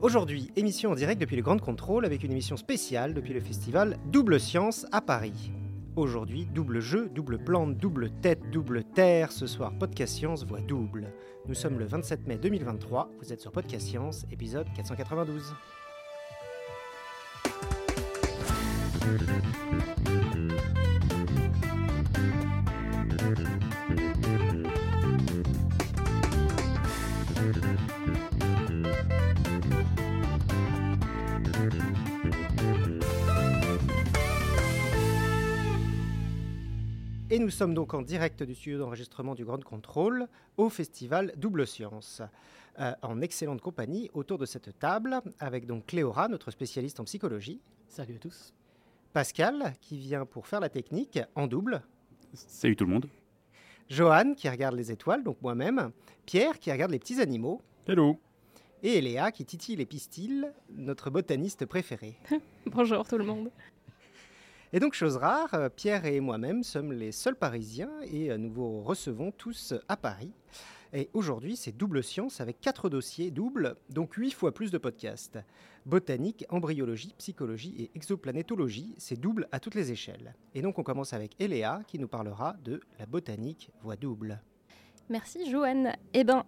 Aujourd'hui, émission en direct depuis le Grand Contrôle avec une émission spéciale depuis le festival Double Science à Paris. Aujourd'hui, double jeu, double plante, double tête, double terre. Ce soir, Podcast Science voix double. Nous sommes le 27 mai 2023. Vous êtes sur Podcast Science, épisode 492. Et nous sommes donc en direct du studio d'enregistrement du Grand Contrôle au festival Double Science, euh, en excellente compagnie autour de cette table, avec donc Cléora, notre spécialiste en psychologie. Salut à tous. Pascal, qui vient pour faire la technique en double. Salut tout le monde. Johan, qui regarde les étoiles, donc moi-même. Pierre, qui regarde les petits animaux. Hello. Et Léa, qui titille les pistils, notre botaniste préféré. Bonjour tout le monde. Et donc, chose rare, euh, Pierre et moi-même sommes les seuls Parisiens et euh, nous vous recevons tous à Paris. Et aujourd'hui, c'est double science avec quatre dossiers doubles, donc huit fois plus de podcasts. Botanique, embryologie, psychologie et exoplanétologie, c'est double à toutes les échelles. Et donc, on commence avec Eléa qui nous parlera de la botanique voix double. Merci Joanne. Eh ben,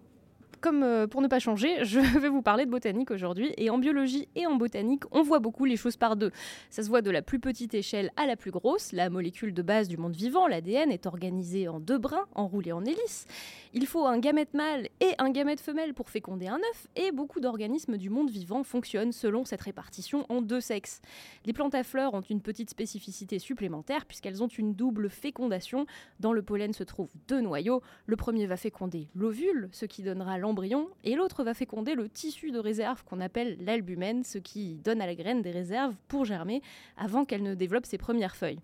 comme euh, pour ne pas changer, je vais vous parler de botanique aujourd'hui. Et en biologie et en botanique, on voit beaucoup les choses par deux. Ça se voit de la plus petite échelle à la plus grosse. La molécule de base du monde vivant, l'ADN, est organisée en deux brins, enroulés en hélice. Il faut un gamète mâle et un gamète femelle pour féconder un œuf. Et beaucoup d'organismes du monde vivant fonctionnent selon cette répartition en deux sexes. Les plantes à fleurs ont une petite spécificité supplémentaire puisqu'elles ont une double fécondation. Dans le pollen se trouvent deux noyaux. Le premier va féconder l'ovule, ce qui donnera l'embryon et l'autre va féconder le tissu de réserve qu'on appelle l'albumène, ce qui donne à la graine des réserves pour germer avant qu'elle ne développe ses premières feuilles.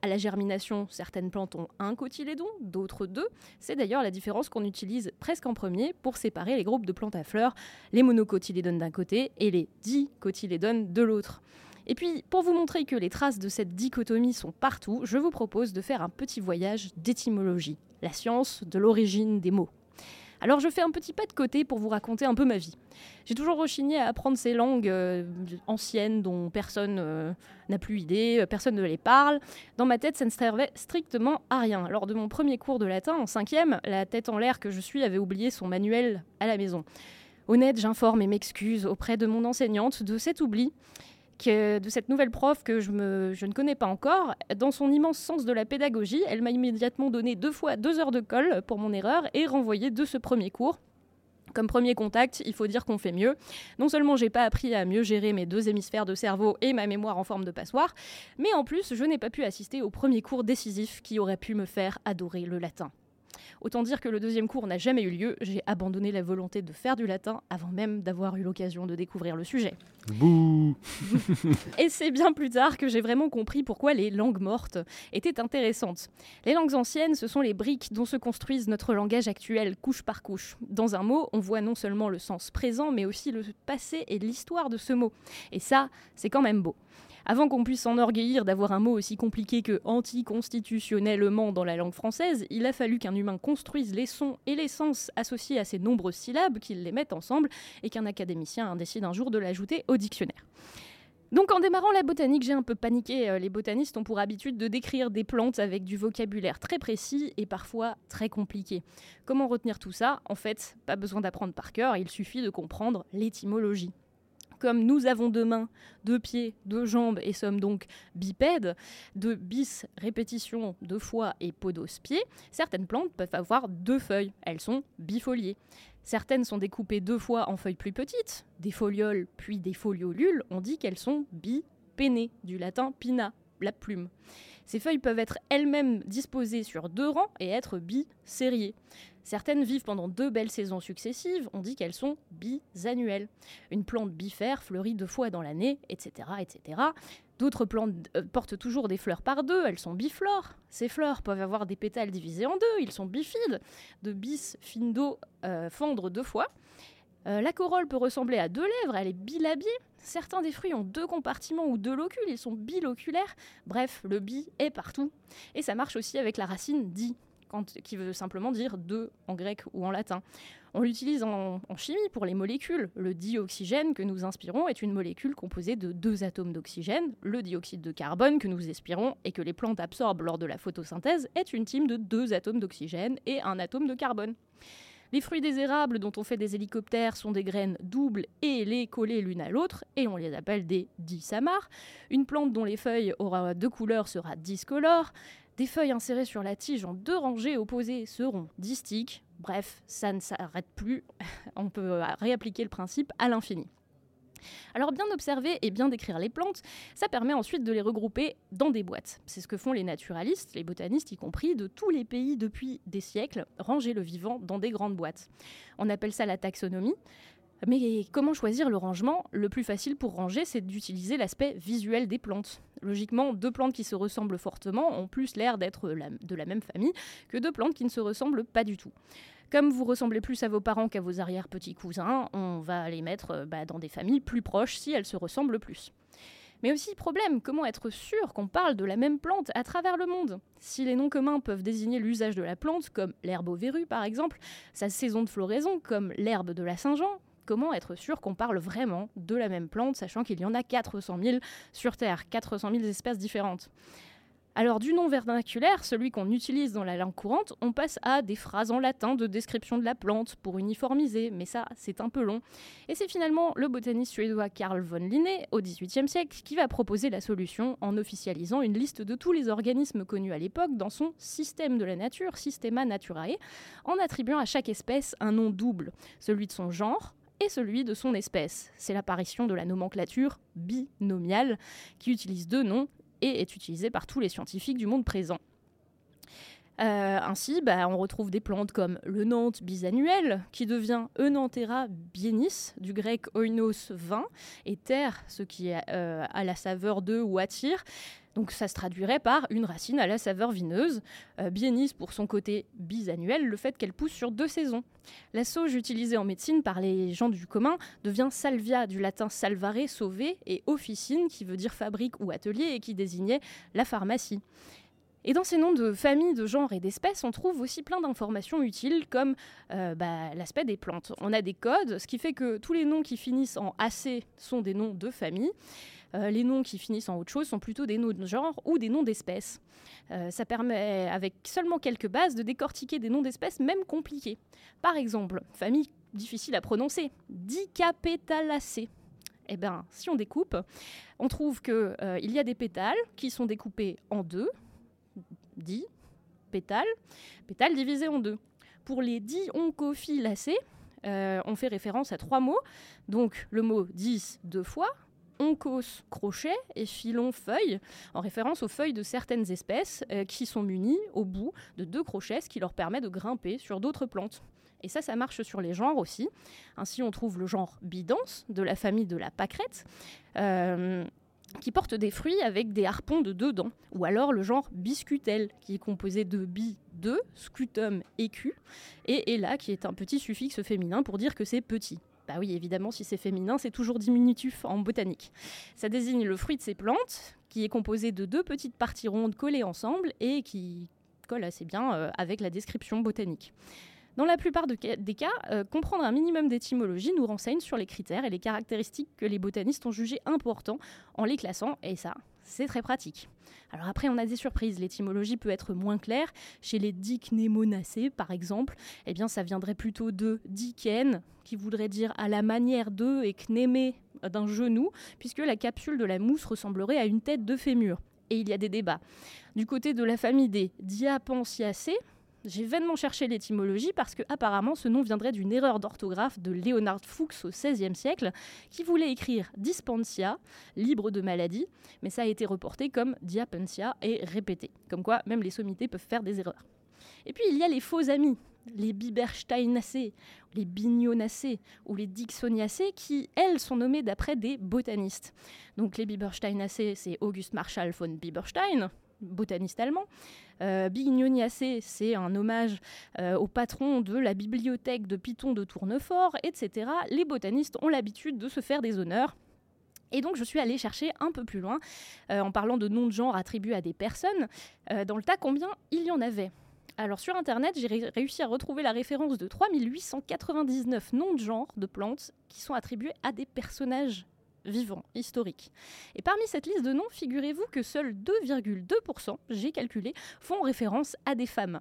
À la germination, certaines plantes ont un cotylédon, d'autres deux. C'est d'ailleurs la différence qu'on utilise presque en premier pour séparer les groupes de plantes à fleurs, les monocotylédones d'un côté et les dicotylédones de l'autre. Et puis, pour vous montrer que les traces de cette dichotomie sont partout, je vous propose de faire un petit voyage d'étymologie, la science de l'origine des mots. Alors je fais un petit pas de côté pour vous raconter un peu ma vie. J'ai toujours rechigné à apprendre ces langues euh, anciennes dont personne euh, n'a plus idée, euh, personne ne les parle. Dans ma tête, ça ne servait strictement à rien. Lors de mon premier cours de latin en cinquième, la tête en l'air que je suis avait oublié son manuel à la maison. Honnête, j'informe et m'excuse auprès de mon enseignante de cet oubli de cette nouvelle prof que je, ne connais pas encore. Dans son immense sens de la pédagogie, elle m'a immédiatement donné deux fois deux heures de colle pour mon erreur et renvoyé de ce premier cours. Comme premier contact, il faut dire qu'on fait mieux. Non seulement j'ai pas appris à mieux gérer mes deux hémisphères de cerveau et ma mémoire en forme de passoire, mais en plus je n'ai pas pu assister au premier cours décisif qui aurait pu me faire adorer le latin. Autant dire que le deuxième cours n'a jamais eu lieu, j'ai abandonné la volonté de faire du latin avant même d'avoir eu l'occasion de découvrir le sujet. Bouh Et c'est bien plus tard que j'ai vraiment compris pourquoi les langues mortes étaient intéressantes. Les langues anciennes, ce sont les briques dont se construisent notre langage actuel, couche par couche. Dans un mot, on voit non seulement le sens présent, mais aussi le passé et l'histoire de ce mot. Et ça, c'est quand même beau. Avant qu'on puisse s'enorgueillir d'avoir un mot aussi compliqué que anticonstitutionnellement dans la langue française, il a fallu qu'un humain construise les sons et les sens associés à ces nombreuses syllabes, qu'il les mette ensemble, et qu'un académicien décide un jour de l'ajouter au dictionnaire. Donc en démarrant la botanique, j'ai un peu paniqué. Euh, les botanistes ont pour habitude de décrire des plantes avec du vocabulaire très précis et parfois très compliqué. Comment retenir tout ça? En fait, pas besoin d'apprendre par cœur, il suffit de comprendre l'étymologie comme nous avons deux mains, deux pieds, deux jambes et sommes donc bipèdes, de bis, répétition, deux fois et podos pieds, certaines plantes peuvent avoir deux feuilles. Elles sont bifoliées. Certaines sont découpées deux fois en feuilles plus petites, des folioles puis des foliolules. On dit qu'elles sont bipénées, du latin pina, la plume. Ces feuilles peuvent être elles-mêmes disposées sur deux rangs et être bisériées. Certaines vivent pendant deux belles saisons successives, on dit qu'elles sont bisannuelles. Une plante bifère fleurit deux fois dans l'année, etc. etc. D'autres plantes euh, portent toujours des fleurs par deux, elles sont biflores. Ces fleurs peuvent avoir des pétales divisés en deux, ils sont bifides. De bis, findo, euh, fendre deux fois. Euh, la corolle peut ressembler à deux lèvres, elle est bilabiée. Certains des fruits ont deux compartiments ou deux locules, ils sont biloculaires. Bref, le bi est partout. Et ça marche aussi avec la racine di qui veut simplement dire deux en grec ou en latin. On l'utilise en, chimie pour les molécules. Le dioxygène que nous inspirons est une molécule composée de deux atomes d'oxygène. Le dioxyde de carbone que nous expirons et que les plantes absorbent lors de la photosynthèse est une team de deux atomes d'oxygène et un atome de carbone. Les fruits des érables dont on fait des hélicoptères sont des graines doubles et les collées l'une à l'autre, et on les appelle des disamars. Une plante dont les feuilles aura deux couleurs sera discolore. Des feuilles insérées sur la tige en deux rangées opposées seront distiques. Bref, ça ne s'arrête plus. on peut réappliquer le principe à l'infini. Alors bien observer et bien décrire les plantes, ça permet ensuite de les regrouper dans des boîtes. C'est ce que font les naturalistes, les botanistes y compris, de tous les pays depuis des siècles, ranger le vivant dans des grandes boîtes. On appelle ça la taxonomie. Mais comment choisir le rangement? Le plus facile pour ranger, c'est d'utiliser l'aspect visuel des plantes. Logiquement, deux plantes qui se ressemblent fortement ont plus l'air d'être de la même famille que deux plantes qui ne se ressemblent pas du tout. Comme vous ressemblez plus à vos parents qu'à vos arrière-petits-cousins, on va les mettre euh, bah, dans des familles plus proches si elles se ressemblent plus. Mais aussi, problème, comment être sûr qu'on parle de la même plante à travers le monde? Si les noms communs peuvent désigner l'usage de la plante, comme l'herbe verrues par exemple, sa saison de floraison, comme l'herbe de la Saint-Jean, comment être sûr qu'on parle vraiment de la même plante, sachant qu'il y en a 400 000 sur Terre, 400 000 espèces différentes? Alors du nom vernaculaire, celui qu'on utilise dans la langue courante, on passe à des phrases en latin de description de la plante pour uniformiser, mais ça c'est un peu long. Et c'est finalement le botaniste suédois Carl von Linné au XVIIIe siècle qui va proposer la solution en officialisant une liste de tous les organismes connus à l'époque dans son système de la nature, Systema Naturae, en attribuant à chaque espèce un nom double, celui de son genre, et celui de son espèce. C'est l'apparition de la nomenclature binomiale qui utilise deux noms, et est utilisé par tous les scientifiques du monde présent. Euh, ainsi, bah, on retrouve des plantes comme le Nantes bisannuel, qui devient Enanthera bienis, du grec oinos vin, et terre, ce qui est euh, la saveur de ou attire. Donc ça se traduirait par une racine à la saveur vineuse. Euh, pour son côté bisannuel, le fait qu'elle pousse sur deux saisons. La sauge utilisée en médecine par les gens du commun devient salvia, du latin salvare, sauver, et officine, qui veut dire fabrique ou atelier, et qui désignait la pharmacie. Et dans ces noms de familles, de genres et d'espèces, on trouve aussi plein d'informations utiles comme euh, bah, l'aspect des plantes. On a des codes, ce qui fait que tous les noms qui finissent en AC sont des noms de famille. Euh, les noms qui finissent en autre chose sont plutôt des noms de genre ou des noms d'espèces. Euh, ça permet, avec seulement quelques bases, de décortiquer des noms d'espèces même compliqués. Par exemple, famille difficile à prononcer, Dicapétalacées. Eh bien, si on découpe, on trouve qu'il il y a des pétales qui sont découpés en deux, dit pétales, pétales divisés en deux. Pour les dioncophyllacées, euh, on fait référence à trois mots. Donc le mot 10 deux fois, oncos crochet et filon feuille, en référence aux feuilles de certaines espèces euh, qui sont munies au bout de deux crochets, ce qui leur permet de grimper sur d'autres plantes. Et ça, ça marche sur les genres aussi. Ainsi, on trouve le genre bidance de la famille de la pâquerette. Euh, qui porte des fruits avec des harpons de deux dents, ou alors le genre biscutel, qui est composé de bi, de, scutum, écu, et là qui est un petit suffixe féminin pour dire que c'est petit. Bah oui, évidemment, si c'est féminin, c'est toujours diminutif en botanique. Ça désigne le fruit de ces plantes, qui est composé de deux petites parties rondes collées ensemble et qui colle assez bien euh, avec la description botanique. Dans la plupart des cas, euh, comprendre un minimum d'étymologie nous renseigne sur les critères et les caractéristiques que les botanistes ont jugés importants en les classant, et ça, c'est très pratique. Alors après, on a des surprises. L'étymologie peut être moins claire. Chez les dicnémonacées, par exemple, eh bien, ça viendrait plutôt de diken, qui voudrait dire à la manière de, et knémé d'un genou, puisque la capsule de la mousse ressemblerait à une tête de fémur. Et il y a des débats. Du côté de la famille des diapensiacées, j'ai vainement cherché l'étymologie parce que apparemment ce nom viendrait d'une erreur d'orthographe de Leonard Fuchs au XVIe siècle qui voulait écrire dispensia, libre de maladie, mais ça a été reporté comme diapensia et répété. Comme quoi, même les sommités peuvent faire des erreurs. Et puis il y a les faux amis, les Bibersteinacées, les Bignonacées ou les Dixoniacées qui, elles, sont nommées d'après des botanistes. Donc les Bibersteinacées, c'est August Marshall von Biberstein, botaniste allemand. Euh, c'est un hommage euh, au patron de la bibliothèque de Python de Tournefort, etc. Les botanistes ont l'habitude de se faire des honneurs. Et donc je suis allée chercher un peu plus loin, euh, en parlant de noms de genre attribués à des personnes, dans le tas combien il y en avait. Alors sur internet, j'ai ré- réussi à retrouver la référence de 3899 noms de genre de plantes qui sont attribués à des personnages vivants, historiques. Et parmi cette liste de noms, figurez-vous que seuls 2,2%, j'ai calculé, font référence à des femmes.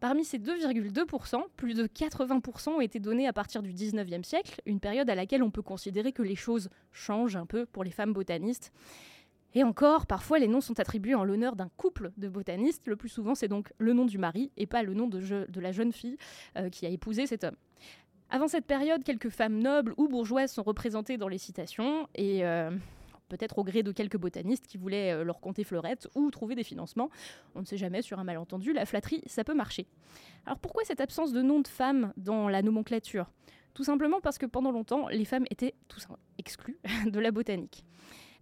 Parmi ces 2,2%, plus de 80% ont été donnés à partir du 19e siècle, une période à laquelle on peut considérer que les choses changent un peu pour les femmes botanistes. Et encore, parfois les noms sont attribués en l'honneur d'un couple de botanistes. Le plus souvent, c'est donc le nom du mari et pas le nom de, la jeune fille euh, qui a épousé cet homme. Avant cette période, quelques femmes nobles ou bourgeoises sont représentées dans les citations et euh, peut-être au gré de quelques botanistes qui voulaient euh, leur compter fleurette ou trouver des financements. On ne sait jamais, sur un malentendu, la flatterie, ça peut marcher. Alors pourquoi cette absence de nom de femmes dans la nomenclature? Tout simplement parce que pendant longtemps, les femmes étaient tout sim- exclues de la botanique.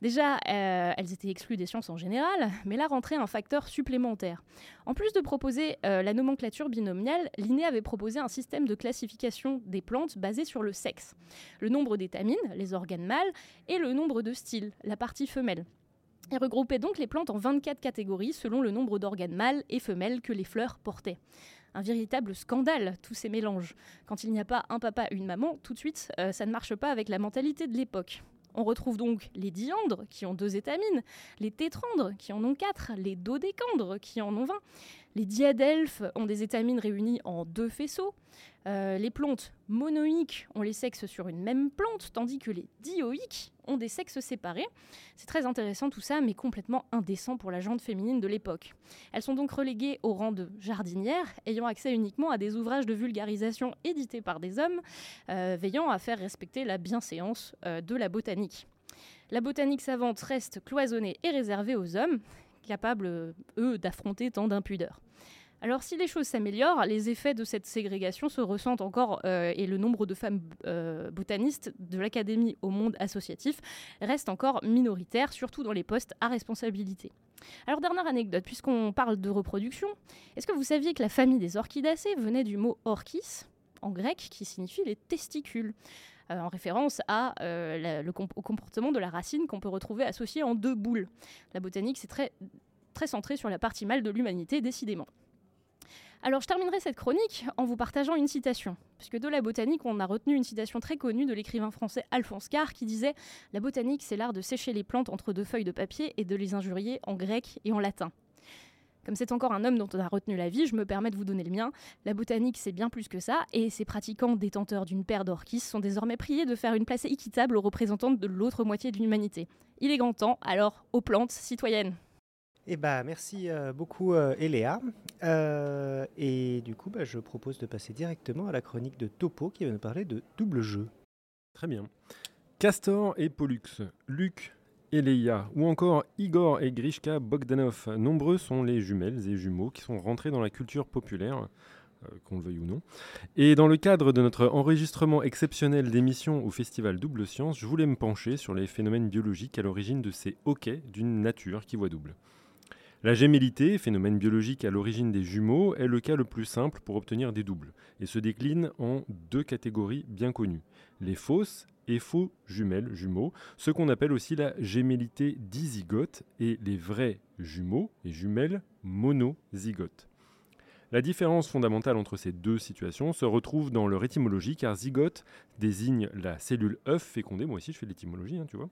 Déjà, euh, elles étaient exclues des sciences en général, mais là rentrait un facteur supplémentaire. En plus de proposer euh, la nomenclature binomiale, Linné avait proposé un système de classification des plantes basé sur le sexe, le nombre d'étamines, les organes mâles, et le nombre de styles, la partie femelle. Il regroupait donc les plantes en 24 catégories selon le nombre d'organes mâles et femelles que les fleurs portaient. Un véritable scandale, tous ces mélanges. Quand il n'y a pas un papa, une maman, tout de suite, euh, ça ne marche pas avec la mentalité de l'époque. On retrouve donc les diandres qui ont deux étamines, les tétrandres qui en ont quatre, les dodécandres qui en ont vingt. Les diadelphes ont des étamines réunies en deux faisceaux. Euh, les plantes monoïques ont les sexes sur une même plante, tandis que les dioïques ont des sexes séparés. C'est très intéressant tout ça, mais complètement indécent pour la jante féminine de l'époque. Elles sont donc reléguées au rang de jardinières, ayant accès uniquement à des ouvrages de vulgarisation édités par des hommes, euh, veillant à faire respecter la bienséance euh, de la botanique. La botanique savante reste cloisonnée et réservée aux hommes, capables, eux, d'affronter tant d'impudeur. Alors si les choses s'améliorent, les effets de cette ségrégation se ressentent encore euh, et le nombre de femmes euh, botanistes de l'académie au monde associatif reste encore minoritaire, surtout dans les postes à responsabilité. Alors dernière anecdote, puisqu'on parle de reproduction, est-ce que vous saviez que la famille des orchidacées venait du mot orchis, en grec, qui signifie les testicules? Euh, en référence euh, au comportement de la racine qu'on peut retrouver associé en deux boules. La botanique, c'est très, très centré sur la partie mâle de l'humanité, décidément. Alors, je terminerai cette chronique en vous partageant une citation. Puisque de la botanique, on a retenu une citation très connue de l'écrivain français Alphonse Carr qui disait La botanique, c'est l'art de sécher les plantes entre deux feuilles de papier et de les injurier en grec et en latin. Comme c'est encore un homme dont on a retenu la vie, je me permets de vous donner le mien. La botanique, c'est bien plus que ça, et ses pratiquants détenteurs d'une paire d'orchis sont désormais priés de faire une place équitable aux représentants de l'autre moitié de l'humanité. Il est grand temps, alors aux plantes citoyennes. Eh bah, merci euh, beaucoup, euh, Eléa. Euh, et du coup, bah, je propose de passer directement à la chronique de Topo qui va nous parler de double jeu. Très bien. Castor et Pollux, Luc et Leia, ou encore Igor et Grishka Bogdanov. Nombreux sont les jumelles et jumeaux qui sont rentrés dans la culture populaire, euh, qu'on le veuille ou non. Et dans le cadre de notre enregistrement exceptionnel d'émissions au festival Double Science, je voulais me pencher sur les phénomènes biologiques à l'origine de ces hoquets d'une nature qui voit double. La gémellité, phénomène biologique à l'origine des jumeaux, est le cas le plus simple pour obtenir des doubles et se décline en deux catégories bien connues les fausses et faux jumelles, jumeaux, ce qu'on appelle aussi la gémellité dizygote, et les vrais jumeaux et jumelles monozygotes. La différence fondamentale entre ces deux situations se retrouve dans leur étymologie, car zygote désigne la cellule œuf fécondée, moi aussi je fais l'étymologie, hein, tu vois,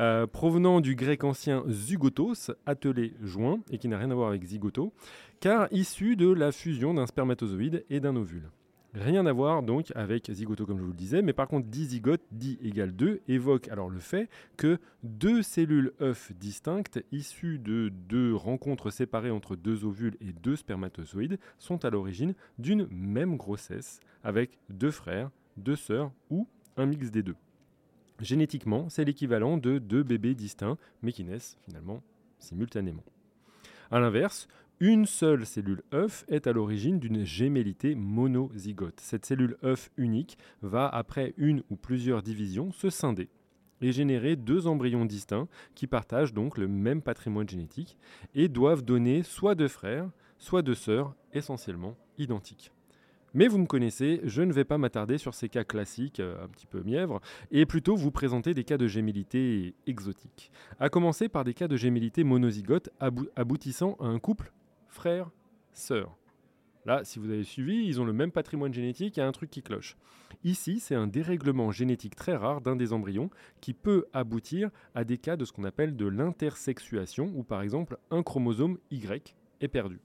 euh, provenant du grec ancien zygotos, attelé joint, et qui n'a rien à voir avec zygoto, car issu de la fusion d'un spermatozoïde et d'un ovule. Rien à voir donc avec zygoto comme je vous le disais, mais par contre dizygote, di égale 2, évoque alors le fait que deux cellules œufs distinctes issues de deux rencontres séparées entre deux ovules et deux spermatozoïdes sont à l'origine d'une même grossesse avec deux frères, deux sœurs ou un mix des deux. Génétiquement, c'est l'équivalent de deux bébés distincts mais qui naissent finalement simultanément. A l'inverse, une seule cellule œuf est à l'origine d'une gémellité monozygote. Cette cellule œuf unique va, après une ou plusieurs divisions, se scinder et générer deux embryons distincts qui partagent donc le même patrimoine génétique et doivent donner soit deux frères, soit deux sœurs essentiellement identiques. Mais vous me connaissez, je ne vais pas m'attarder sur ces cas classiques, euh, un petit peu mièvres, et plutôt vous présenter des cas de gémellité exotiques. À commencer par des cas de gémellité monozygote abou- aboutissant à un couple frère-sœur. Là, si vous avez suivi, ils ont le même patrimoine génétique, il y a un truc qui cloche. Ici, c'est un dérèglement génétique très rare d'un des embryons qui peut aboutir à des cas de ce qu'on appelle de l'intersexuation, où par exemple un chromosome Y est perdu.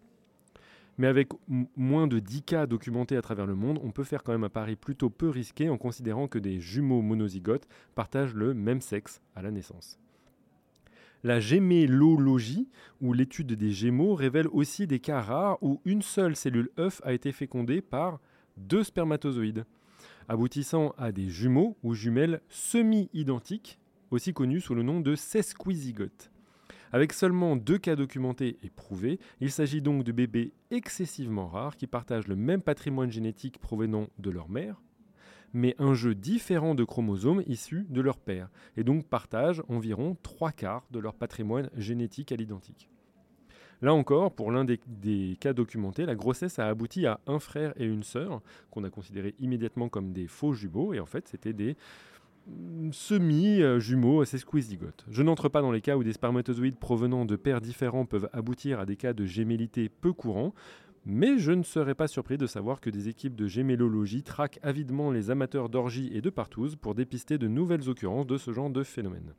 Mais avec moins de 10 cas documentés à travers le monde, on peut faire quand même un pari plutôt peu risqué en considérant que des jumeaux monozygotes partagent le même sexe à la naissance. La gémellologie, ou l'étude des gémeaux, révèle aussi des cas rares où une seule cellule œuf a été fécondée par deux spermatozoïdes, aboutissant à des jumeaux ou jumelles semi-identiques, aussi connus sous le nom de sesquizygotes. Avec seulement deux cas documentés et prouvés, il s'agit donc de bébés excessivement rares qui partagent le même patrimoine génétique provenant de leur mère, mais un jeu différent de chromosomes issus de leur père, et donc partagent environ trois quarts de leur patrimoine génétique à l'identique. Là encore, pour l'un des, cas documentés, la grossesse a abouti à un frère et une sœur, qu'on a considérés immédiatement comme des faux jumeaux, et en fait c'était des semi-jumeaux sesquizygotes. Je n'entre pas dans les cas où des spermatozoïdes provenant de pères différents peuvent aboutir à des cas de gémellité peu courants, mais je ne serais pas surpris de savoir que des équipes de gémellologie traquent avidement les amateurs d'orgie et de partouze pour dépister de nouvelles occurrences de ce genre de phénomène.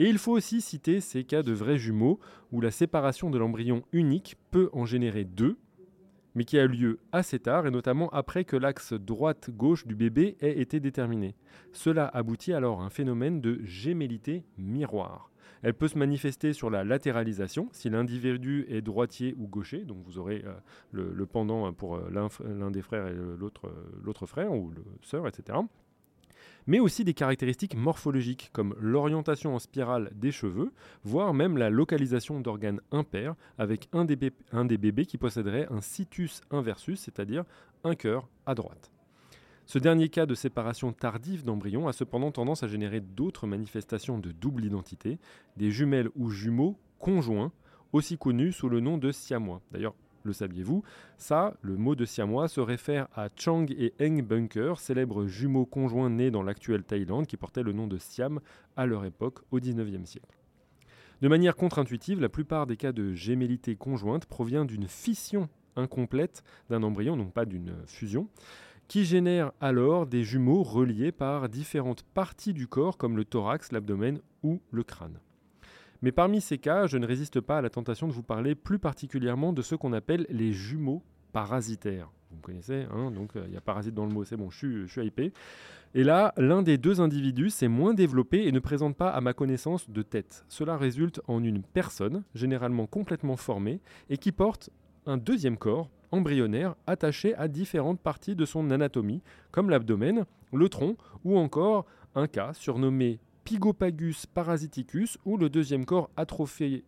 Et il faut aussi citer ces cas de vrais jumeaux où la séparation de l'embryon unique peut en générer deux, mais qui a lieu assez tard et notamment après que l'axe droite-gauche du bébé ait été déterminé. Cela aboutit alors à un phénomène de gémellité miroir. Elle peut se manifester sur la latéralisation, si l'individu est droitier ou gaucher, donc vous aurez euh, le, pendant pour euh, l'un des frères et l'autre frère ou le sœur, etc mais aussi des caractéristiques morphologiques comme l'orientation en spirale des cheveux, voire même la localisation d'organes impairs avec un des, un des, bébés qui posséderait un situs inversus, c'est-à-dire un cœur à droite. Ce dernier cas de séparation tardive d'embryons a cependant tendance à générer d'autres manifestations de double identité, des jumelles ou jumeaux conjoints, aussi connus sous le nom de siamois. D'ailleurs, le saviez-vous? Ça, le mot de siamois se réfère à Chang et Eng Bunker, célèbres jumeaux conjoints nés dans l'actuelle Thaïlande qui portaient le nom de Siam à leur époque au XIXe siècle. De manière contre-intuitive, la plupart des cas de gémellité conjointe provient d'une fission incomplète d'un embryon, donc pas d'une fusion, qui génère alors des jumeaux reliés par différentes parties du corps comme le thorax, l'abdomen ou le crâne. Mais parmi ces cas, je ne résiste pas à la tentation de vous parler plus particulièrement de ce qu'on appelle les jumeaux parasitaires. Vous me connaissez, hein donc il y a parasite dans le mot, c'est bon, je je suis hypé. Et là, l'un des deux individus s'est moins développé et ne présente pas à ma connaissance de tête. Cela résulte en une personne, généralement complètement formée, et qui porte un deuxième corps, embryonnaire, attaché à différentes parties de son anatomie, comme l'abdomen, le tronc, ou encore un cas surnommé Pygopagus parasiticus, où le deuxième corps atrophié,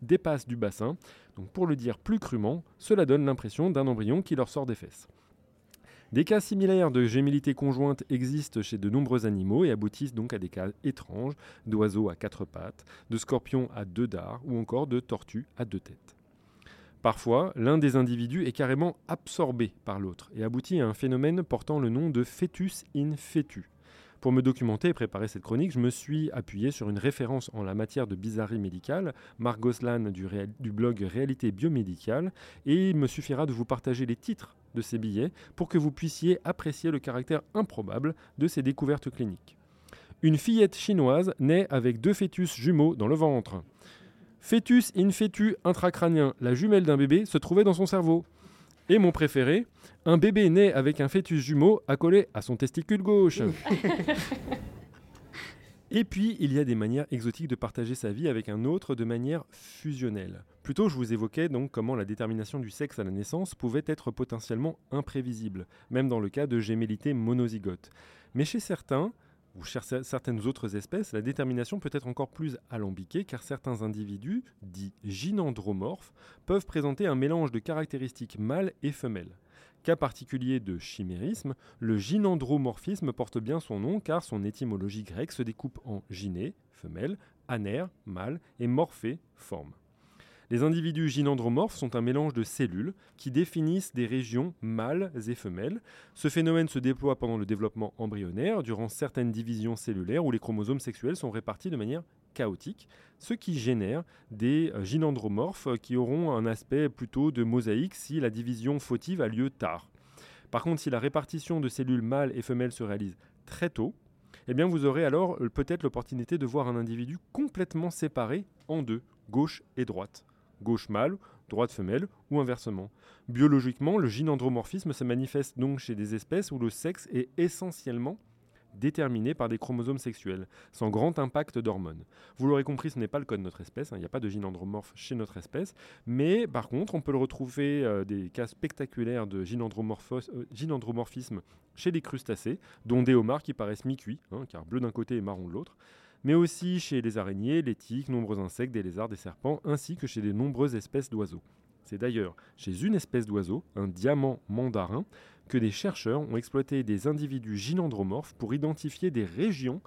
dépasse du bassin. Donc pour le dire plus crûment, cela donne l'impression d'un embryon qui leur sort des fesses. Des cas similaires de gémellité conjointe existent chez de nombreux animaux et aboutissent donc à des cas étranges d'oiseaux à quatre pattes, de scorpions à deux dards ou encore de tortues à deux têtes. Parfois, l'un des individus est carrément absorbé par l'autre et aboutit à un phénomène portant le nom de fœtus in fetu. Pour me documenter et préparer cette chronique, je me suis appuyé sur une référence en la matière de bizarrerie médicale, Marc Goslan du, du blog Réalité biomédicale, et il me suffira de vous partager les titres de ces billets pour que vous puissiez apprécier le caractère improbable de ces découvertes cliniques. Une fillette chinoise naît avec deux fœtus jumeaux dans le ventre. Fœtus in fetu intracrânien, la jumelle d'un bébé, se trouvait dans son cerveau. Et mon préféré, un bébé né avec un fœtus jumeau accolé à son testicule gauche. Et puis, il y a des manières exotiques de partager sa vie avec un autre de manière fusionnelle. Plutôt, je vous évoquais donc comment la détermination du sexe à la naissance pouvait être potentiellement imprévisible, même dans le cas de gémellité monozygote. Mais chez certains, ou chez certaines autres espèces, la détermination peut être encore plus alambiquée car certains individus, dits gynandromorphes, peuvent présenter un mélange de caractéristiques mâles et femelles. Cas particulier de chimérisme, le gynandromorphisme porte bien son nom car son étymologie grecque se découpe en gyné, femelle, aner, mâle, et morphé, forme. Les individus gynandromorphes sont un mélange de cellules qui définissent des régions mâles et femelles. Ce phénomène se déploie pendant le développement embryonnaire, durant certaines divisions cellulaires où les chromosomes sexuels sont répartis de manière chaotique, ce qui génère des euh, gynandromorphes qui auront un aspect plutôt de mosaïque si la division fautive a lieu tard. Par contre, si la répartition de cellules mâles et femelles se réalise très tôt, eh bien vous aurez alors euh, peut-être l'opportunité de voir un individu complètement séparé en deux, gauche et droite. Gauche mâle, droite femelle ou inversement. Biologiquement, le gynandromorphisme se manifeste donc chez des espèces où le sexe est essentiellement déterminé par des chromosomes sexuels, sans grand impact d'hormones. Vous l'aurez compris, ce n'est pas le cas de notre espèce, hein, il n'y a pas de gynandromorphe chez notre espèce, mais par contre, on peut le retrouver euh, des cas spectaculaires de euh, gynandromorphisme chez des crustacés, dont des homards qui paraissent mi-cuits, hein, car bleu d'un côté et marron de l'autre, mais aussi chez les araignées, les tiques, nombreux insectes, des lézards, des serpents, ainsi que chez de nombreuses espèces d'oiseaux. C'est d'ailleurs chez une espèce d'oiseau, un diamant mandarin, que des chercheurs ont exploité des individus gynandromorphes pour identifier des régions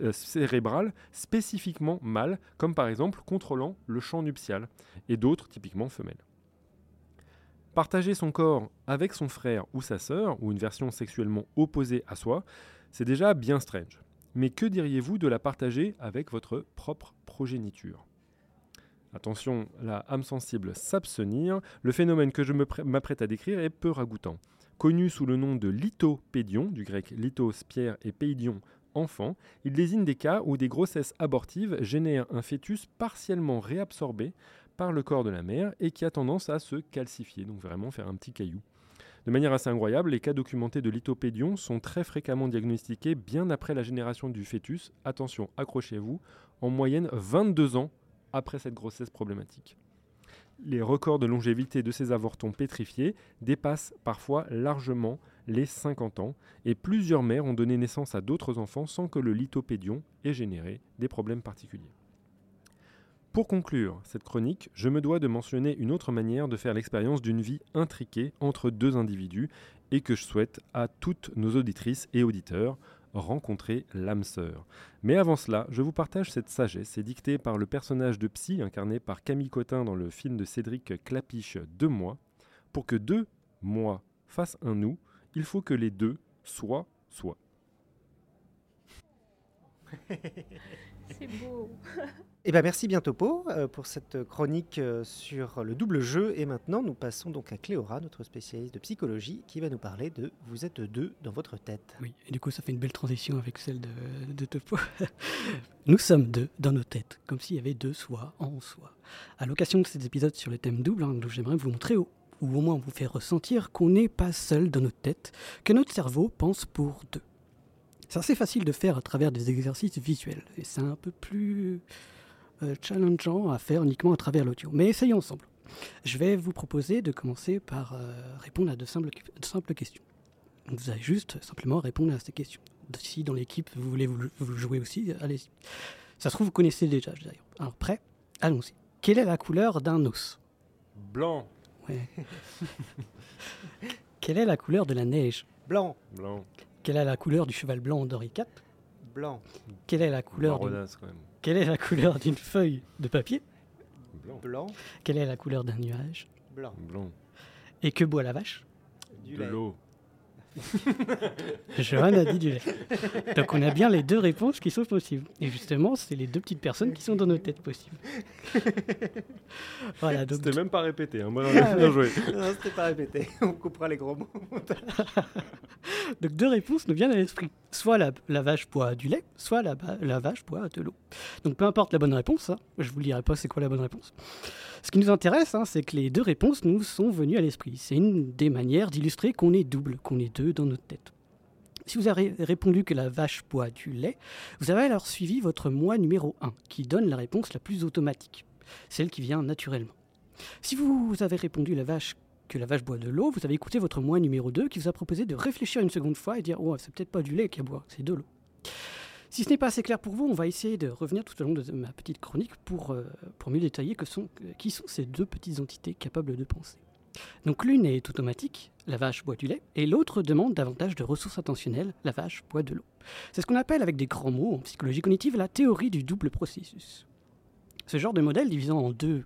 euh, cérébrales spécifiquement mâles, comme par exemple contrôlant le champ nuptial, et d'autres typiquement femelles. Partager son corps avec son frère ou sa sœur, ou une version sexuellement opposée à soi, c'est déjà bien strange. Mais que diriez-vous de la partager avec votre propre progéniture? Attention, la âme sensible s'abstenir, le phénomène que je m'apprête à décrire est peu ragoûtant. Connu sous le nom de lithopédion, du grec lithos, pierre et péidion, enfant, il désigne des cas où des grossesses abortives génèrent un fœtus partiellement réabsorbé par le corps de la mère et qui a tendance à se calcifier, donc vraiment faire un petit caillou. De manière assez incroyable, les cas documentés de lithopédion sont très fréquemment diagnostiqués bien après la génération du fœtus. Attention, accrochez-vous, en moyenne 22 ans après cette grossesse problématique. Les records de longévité de ces avortons pétrifiés dépassent parfois largement les 50 ans et plusieurs mères ont donné naissance à d'autres enfants sans que le lithopédion ait généré des problèmes particuliers. Pour conclure cette chronique, je me dois de mentionner une autre manière de faire l'expérience d'une vie intriquée entre deux individus et que je souhaite à toutes nos auditrices et auditeurs rencontrer l'âme sœur. Mais avant cela, je vous partage cette sagesse, dictée par le personnage de Psy incarné par Camille Cotin dans le film de Cédric Clapiche Deux mois. Pour que deux moi fassent un nous, il faut que les deux soient soi. C'est beau. Eh ben merci bien Topo euh, pour cette chronique euh, sur le double jeu. Et maintenant, nous passons donc à Cléora, notre spécialiste de psychologie, qui va nous parler de Vous êtes deux dans votre tête. Oui, et du coup, ça fait une belle transition avec celle de, Topo. nous sommes deux dans nos têtes, comme s'il y avait deux soi en soi. À l'occasion de cet épisode sur le thème double, hein, j'aimerais vous montrer ou au moins vous faire ressentir qu'on n'est pas seul dans notre tête, que notre cerveau pense pour deux. C'est assez facile de faire à travers des exercices visuels, et c'est un peu plus challengeant à faire uniquement à travers l'audio. Mais essayons ensemble. Je vais vous proposer de commencer par euh, répondre à de simples, simples questions. vous allez juste simplement répondre à ces questions. Si dans l'équipe vous voulez vous, jouer aussi, allez-y. Ça se trouve, vous connaissez déjà d'ailleurs. Alors prêt? Allons-y. Quelle est la couleur d'un os? Blanc. Ouais. Quelle est la couleur de la neige? Blanc. Blanc. Quelle est la couleur du cheval blanc d'Henri IV Blanc. Quelle est la couleur quand même. Quelle est la couleur d'une feuille de papier Blanc. Blanc. Quelle est la couleur d'un nuage Blanc. Blanc. Et que boit la vache? De l'eau. Johan a dit du lait. Donc on a bien les deux réponses qui sont possibles. Et justement, c'est les deux petites personnes qui sont dans nos têtes possibles. voilà, donc... C'était même pas répété. Hein. Moi, ah, bien joué. non, c'était pas répété. On coupera les gros mots. donc deux réponses nous viennent à l'esprit. Soit la, la, vache boit du lait, soit la, la vache boit de l'eau. Donc peu importe la bonne réponse, hein, je vous dirai pas c'est quoi la bonne réponse. Ce qui nous intéresse, hein, c'est que les deux réponses nous sont venues à l'esprit. C'est une des manières d'illustrer qu'on est double, qu'on est deux dans notre tête. Si vous avez répondu que la vache boit du lait, vous avez alors suivi votre moi numéro 1, qui donne la réponse la plus automatique, celle qui vient naturellement. Si vous avez répondu la vache que la vache boit de l'eau, vous avez écouté votre moi numéro 2 qui vous a proposé de réfléchir une seconde fois et dire Oh, c'est peut-être pas du lait qu'elle boit, c'est de l'eau. Si ce n'est pas assez clair pour vous, on va essayer de revenir tout au long de ma petite chronique pour, euh, pour mieux détailler que sont, qui sont ces deux petites entités capables de penser. Donc l'une est automatique, la vache boit du lait, et l'autre demande davantage de ressources attentionnelles, la vache boit de l'eau. C'est ce qu'on appelle avec des grands mots en psychologie cognitive la théorie du double processus. Ce genre de modèle divisant en deux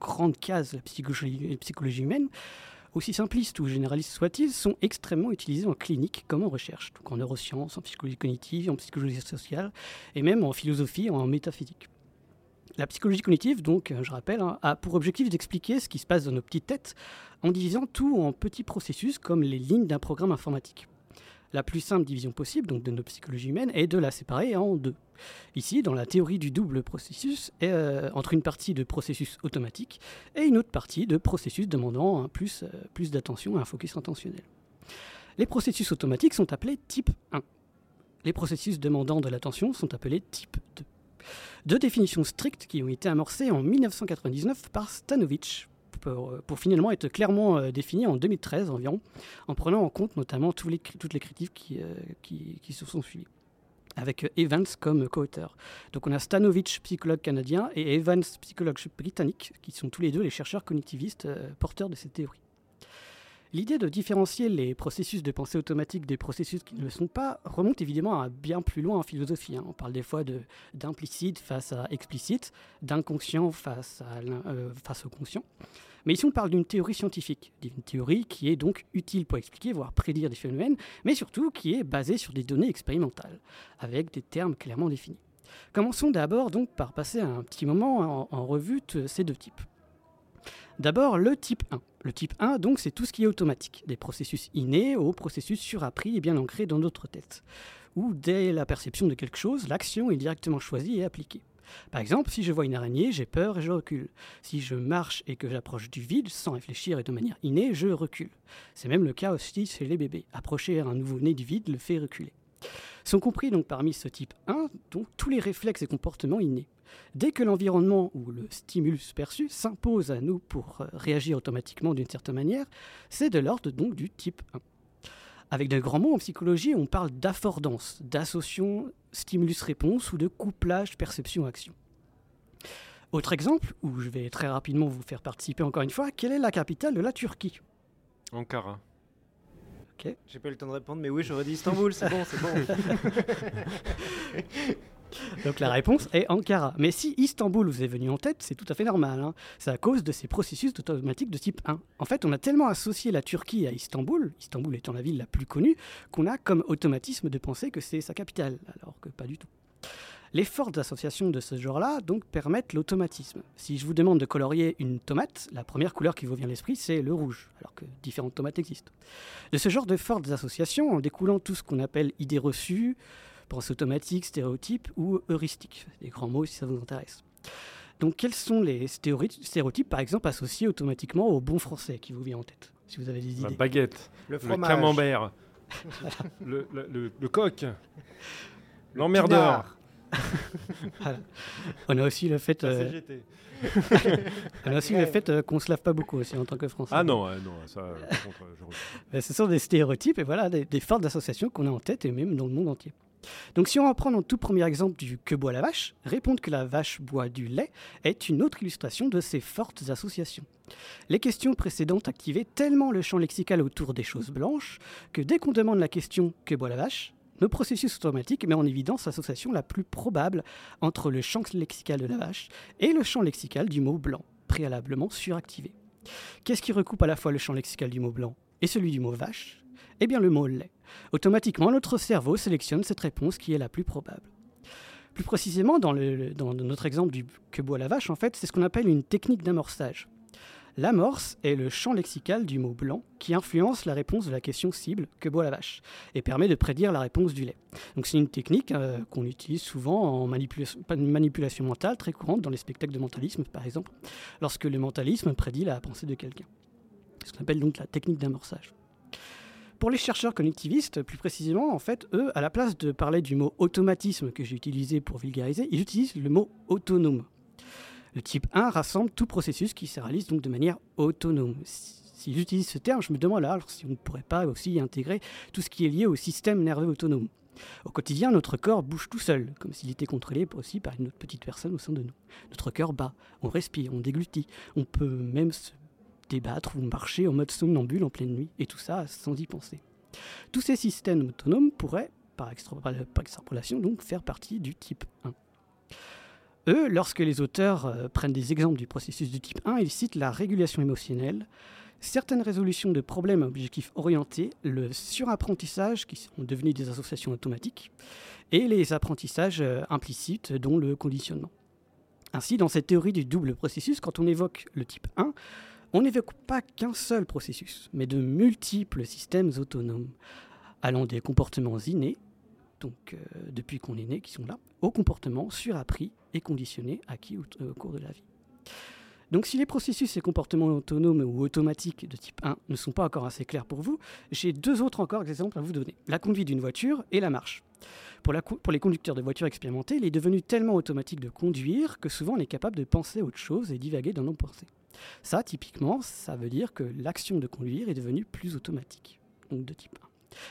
grandes cases la psychologie humaine aussi simplistes ou généralistes soient-ils, sont extrêmement utilisés en clinique comme en recherche, en neurosciences, en psychologie cognitive, en psychologie sociale et même en philosophie, en métaphysique. La psychologie cognitive, donc, je rappelle, hein, a pour objectif d'expliquer ce qui se passe dans nos petites têtes en divisant tout en petits processus comme les lignes d'un programme informatique. La plus simple division possible, donc de notre psychologie humaine, est de la séparer en deux. Ici, dans la théorie du double processus, euh, entre une partie de processus automatique et une autre partie de processus demandant plus, euh, plus d'attention et un focus intentionnel. Les processus automatiques sont appelés type 1. Les processus demandant de l'attention sont appelés type 2. Deux définitions strictes qui ont été amorcées en 1999 par Stanovich pour, pour, finalement être clairement euh, définies en 2013 environ, en prenant en compte notamment tous les, toutes les critiques qui, euh, qui, qui se sont suivies avec Evans comme co-auteur. Donc on a Stanovich, psychologue canadien, et Evans, psychologue britannique, qui sont tous les deux les chercheurs cognitivistes euh, porteurs de cette théorie. L'idée de différencier les processus de pensée automatique des processus qui ne le sont pas remonte évidemment à bien plus loin en philosophie. Hein. On parle des fois d'implicite face à explicite, d'inconscient face, euh, face au conscient. Mais ici, on parle d'une théorie scientifique, d'une théorie qui est donc utile pour expliquer, voire prédire des phénomènes, mais surtout qui est basée sur des données expérimentales, avec des termes clairement définis. Commençons d'abord donc par passer un petit moment en, revue ces deux types. D'abord, le type 1. Le type 1, donc, c'est tout ce qui est automatique, des processus innés aux processus surappris et bien ancrés dans notre tête, où dès la perception de quelque chose, l'action est directement choisie et appliquée. Par exemple, si je vois une araignée, j'ai peur et je recule. Si je marche et que j'approche du vide, sans réfléchir et de manière innée, je recule. C'est même le cas aussi chez les bébés. Approcher un nouveau-né du vide le fait reculer. Sont compris donc parmi ce type 1 donc tous les réflexes et comportements innés. Dès que l'environnement ou le stimulus perçu s'impose à nous pour euh, réagir automatiquement d'une certaine manière, c'est de l'ordre donc du type 1. Avec de grands mots en psychologie, on parle d'affordance, d'association stimulus-réponse ou de couplage perception-action. Autre exemple, où je vais très rapidement vous faire participer encore une fois, quelle est la capitale de la Turquie? Ankara. Ok. J'ai pas eu le temps de répondre, mais oui, j'aurais dit Istanbul, c'est bon, c'est bon. Donc la réponse est Ankara. Mais si Istanbul vous est venu en tête, c'est tout à fait normal. Hein. C'est à cause de ces processus automatique de type 1. En fait, on a tellement associé la Turquie à Istanbul, Istanbul étant la ville la plus connue, qu'on a comme automatisme de penser que c'est sa capitale, alors que pas du tout. Les fortes associations de ce genre-là donc permettent l'automatisme. Si je vous demande de colorier une tomate, la première couleur qui vous vient à l'esprit c'est le rouge, alors que différentes tomates existent. De ce genre de fortes associations, en découlant tout ce qu'on appelle idées reçues, pensée automatique, stéréotype ou heuristique. Des grands mots si ça vous intéresse. Donc quels sont les stéréotypes, par exemple, associés automatiquement au bon français qui vous vient en tête Si vous avez des idées? La baguette, le, camembert, le, le, coq, l'emmerdeur. On a aussi le fait. Euh, on a aussi le fait euh, qu'on se lave pas beaucoup aussi en tant que Français. Ah non, non, ça. contre, je... Ce sont des stéréotypes et voilà des, des fortes associations qu'on a en tête et même dans le monde entier. Donc si on reprend notre tout premier exemple du que boit la vache, répondre que la vache boit du lait est une autre illustration de ces fortes associations. Les questions précédentes activaient tellement le champ lexical autour des choses blanches que dès qu'on demande la question que boit la vache, nos processus automatiques met en évidence l'association la plus probable entre le champ lexical de la vache et le champ lexical du mot blanc, préalablement suractivé. Qu'est-ce qui recoupe à la fois le champ lexical du mot blanc et celui du mot vache? Eh bien le mot lait. Automatiquement, notre cerveau sélectionne cette réponse qui est la plus probable. Plus précisément, dans, notre exemple du que boit la vache, en fait, c'est ce qu'on appelle une technique d'amorçage. L'amorce est le champ lexical du mot blanc qui influence la réponse de la question cible que boit la vache et permet de prédire la réponse du lait. Donc c'est une technique euh, qu'on utilise souvent en manipulation, manipulation mentale très courante dans les spectacles de mentalisme par exemple, lorsque le mentalisme prédit la pensée de quelqu'un. Ce qu'on appelle donc la technique d'amorçage. Pour les chercheurs cognitivistes, plus précisément, en fait, eux, à la place de parler du mot automatisme que j'ai utilisé pour vulgariser, ils utilisent le mot autonome. Le type 1 rassemble tout processus qui se réalise donc de manière autonome. Si j'utilise ce terme, je me demande alors si on ne pourrait pas aussi intégrer tout ce qui est lié au système nerveux autonome. Au quotidien, notre corps bouge tout seul, comme s'il était contrôlé aussi par une autre petite personne au sein de nous. Notre cœur bat, on respire, on déglutit, on peut même se débattre ou marcher en mode somnambule en pleine nuit, et tout ça sans y penser. Tous ces systèmes autonomes pourraient, par, extrapolation, donc faire partie du type 1. Eux, lorsque les auteurs euh, prennent des exemples du processus du type 1, ils citent la régulation émotionnelle, certaines résolutions de problèmes objectifs orientés, le surapprentissage, qui sont devenus des associations automatiques, et les apprentissages euh, implicites, dont le conditionnement. Ainsi, dans cette théorie du double processus, quand on évoque le type 1, on n'évoque pas qu'un seul processus, mais de multiples systèmes autonomes, allant des comportements innés, donc euh, depuis qu'on est né, qui sont là, aux comportements surappris et conditionnés acquis au, au cours de la vie. Donc si les processus et comportements autonomes ou automatiques de type 1 ne sont pas encore assez clairs pour vous, j'ai deux autres encore exemples à vous donner. La conduite d'une voiture et la marche. Pour, les conducteurs de voitures expérimentés, il est devenu tellement automatique de conduire que souvent on est capable de penser autre chose et divaguer dans nos pensées. Ça, typiquement, ça veut dire que l'action de conduire est devenue plus automatique, donc de type 1.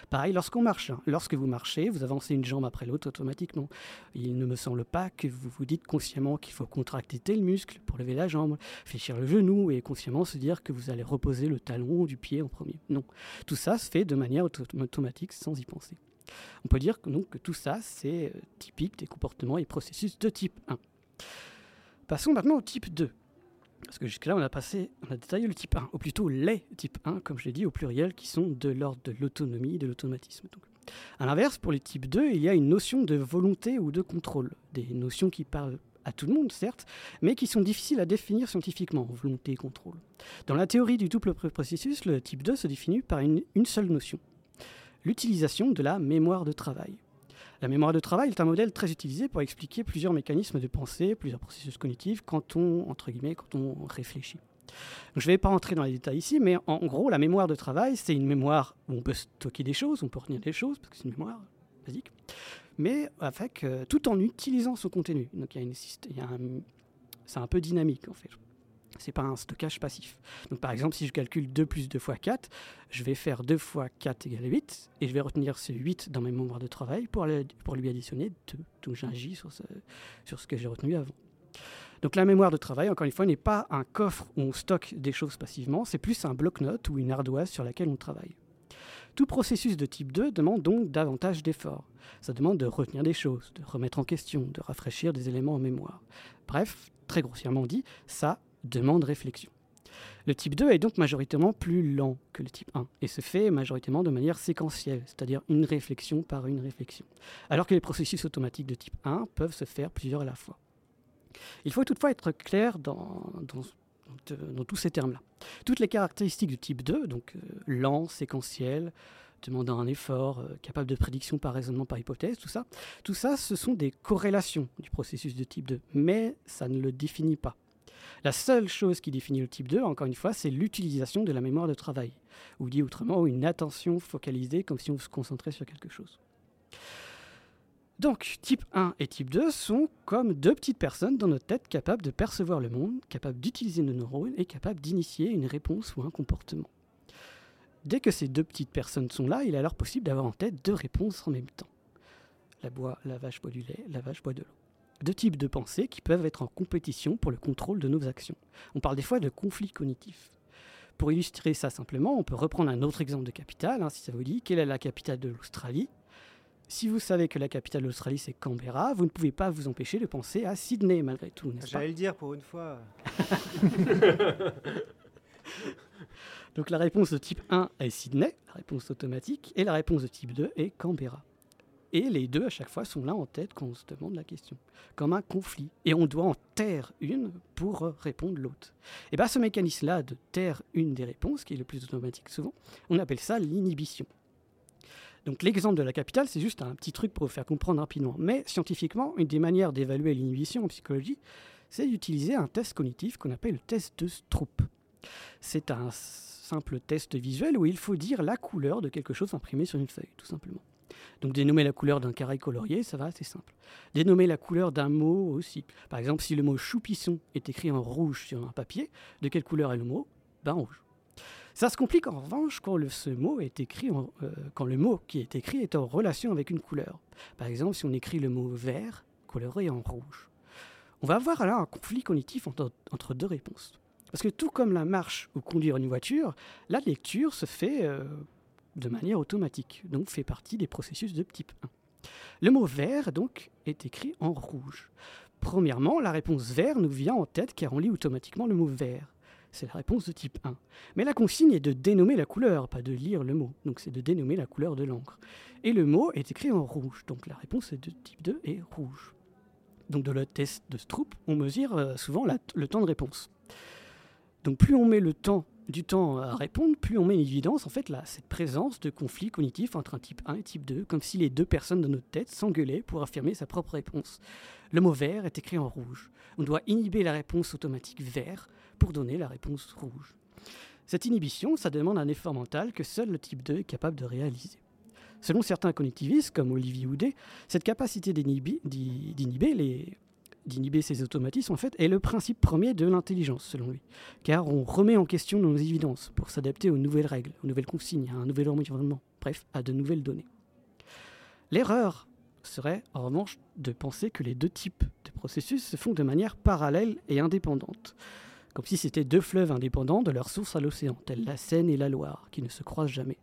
Pareil, lorsqu'on marche, hein. lorsque vous marchez, vous avancez une jambe après l'autre automatiquement. Il ne me semble pas que vous vous dites consciemment qu'il faut contracter tel muscle pour lever la jambe, fléchir le genou et consciemment se dire que vous allez reposer le talon du pied en premier. Non, tout ça se fait de manière auto automatique sans y penser. On peut dire donc, que tout ça, c'est euh, typique des comportements et processus de type 1. Passons maintenant au type 2. Parce que jusque-là, on a passé, détaillé le type 1, ou plutôt les types 1, comme je l'ai dit, au pluriel, qui sont de l'ordre de l'autonomie et de l'automatisme. A l'inverse, pour les types 2, il y a une notion de volonté ou de contrôle. Des notions qui parlent à tout le monde, certes, mais qui sont difficiles à définir scientifiquement, volonté et contrôle. Dans la théorie du double processus, le type 2 se définit par une seule notion, l'utilisation de la mémoire de travail. La mémoire de travail est un modèle très utilisé pour expliquer plusieurs mécanismes de pensée, plusieurs processus cognitifs quand on, entre guillemets, quand on réfléchit. Je ne vais pas rentrer dans les détails ici, mais en gros, la mémoire de travail, c'est une mémoire où on peut stocker des choses, on peut retenir des choses, parce que c'est une mémoire basique, mais avec, euh, tout en utilisant son contenu. Donc il y a, une, c'est un peu dynamique en fait c'est pas un stockage passif. Donc par exemple, si je calcule 2 plus 2 fois 4, je vais faire 2 fois 4 égale 8, et je vais retenir ce 8 dans mes mémoires de travail pour, pour lui additionner 2. Donc j'agis sur ce, sur ce que j'ai retenu avant. Donc la mémoire de travail, encore une fois, n'est pas un coffre où on stocke des choses passivement, c'est plus un bloc-notes ou une ardoise sur laquelle on travaille. Tout processus de type 2 demande donc davantage d'efforts. Ça demande de retenir des choses, de remettre en question, de rafraîchir des éléments en mémoire. Bref, très grossièrement dit, ça demande réflexion. Le type 2 est donc majoritairement plus lent que le type 1 et se fait majoritairement de manière séquentielle, c'est-à-dire une réflexion par une réflexion, alors que les processus automatiques de type 1 peuvent se faire plusieurs à la fois. Il faut toutefois être clair dans, tous ces termes-là. Toutes les caractéristiques du type 2, donc euh, lent, séquentiel, demandant un effort, euh, capable de prédiction par raisonnement, par hypothèse, tout ça, tout ça, ce sont des corrélations du processus de type 2, mais ça ne le définit pas. La seule chose qui définit le type 2, encore une fois, c'est l'utilisation de la mémoire de travail, ou dit autrement, une attention focalisée comme si on se concentrait sur quelque chose. Donc, type 1 et type 2 sont comme deux petites personnes dans notre tête capables de percevoir le monde, capables d'utiliser nos neurones et capables d'initier une réponse ou un comportement. Dès que ces deux petites personnes sont là, il est alors possible d'avoir en tête deux réponses en même temps. La, bois, la vache boit du lait, la vache boit de l'eau deux types de pensées qui peuvent être en compétition pour le contrôle de nos actions. On parle des fois de conflits cognitifs. Pour illustrer ça simplement, on peut reprendre un autre exemple de capitale, hein, si ça vous dit. Quelle est la capitale de l'Australie? Si vous savez que la capitale de l'Australie c'est Canberra, vous ne pouvez pas vous empêcher de penser à Sydney malgré tout, n'est-ce pas? J'allais le dire pour une fois. Donc la réponse de type 1 est Sydney, la réponse automatique, et la réponse de type 2 est Canberra. Et les deux, à chaque fois, sont là en tête quand on se demande la question, comme un conflit. Et on doit en taire une pour répondre l'autre. Et bien, ce mécanisme-là de taire une des réponses, qui est le plus automatique souvent, on appelle ça l'inhibition. Donc l'exemple de la capitale, c'est juste un petit truc pour vous faire comprendre rapidement. Mais scientifiquement, une des manières d'évaluer l'inhibition en psychologie, c'est d'utiliser un test cognitif qu'on appelle le test de Stroop. C'est un simple test visuel où il faut dire la couleur de quelque chose imprimé sur une feuille, tout simplement. Donc dénommer la couleur d'un carré colorié, ça va, c'est simple. Dénommer la couleur d'un mot aussi. Par exemple, si le mot choupisson est écrit en rouge sur un papier, de quelle couleur est le mot? Ben rouge. Ça se complique en revanche quand le, ce mot est écrit euh, quand le mot qui est écrit est en relation avec une couleur. Par exemple, si on écrit le mot vert coloré en rouge. On va avoir là un conflit cognitif entre, entre deux réponses. Parce que tout comme la marche ou conduire une voiture, la lecture se fait euh, de manière automatique, donc fait partie des processus de type 1. Le mot vert, donc, est écrit en rouge. Premièrement, la réponse vert nous vient en tête car on lit automatiquement le mot vert. C'est la réponse de type 1. Mais la consigne est de dénommer la couleur, pas de lire le mot. Donc c'est de dénommer la couleur de l'encre. Et le mot est écrit en rouge. Donc la réponse est de type 2 et rouge. Donc de le test de Stroop, on mesure euh, souvent le temps de réponse. Donc plus on met le temps du temps à répondre, plus on met en évidence en fait là, cette présence de conflit cognitif entre un type 1 et type 2, comme si les deux personnes dans notre tête s'engueulaient pour affirmer sa propre réponse. Le mot vert est écrit en rouge. On doit inhiber la réponse automatique vert pour donner la réponse rouge. Cette inhibition, ça demande un effort mental que seul le type 2 est capable de réaliser. Selon certains cognitivistes, comme Olivier Houdet, cette capacité d'inhiber les d'inhiber ces automatismes, en fait, est le principe premier de l'intelligence, selon lui. Car on remet en question nos évidences pour s'adapter aux nouvelles règles, aux nouvelles consignes, à un nouvel environnement, bref, à de nouvelles données. L'erreur serait, en revanche, de penser que les deux types de processus se font de manière parallèle et indépendante, comme si c'était deux fleuves indépendants de leur source à l'océan, tels la Seine et la Loire, qui ne se croisent jamais.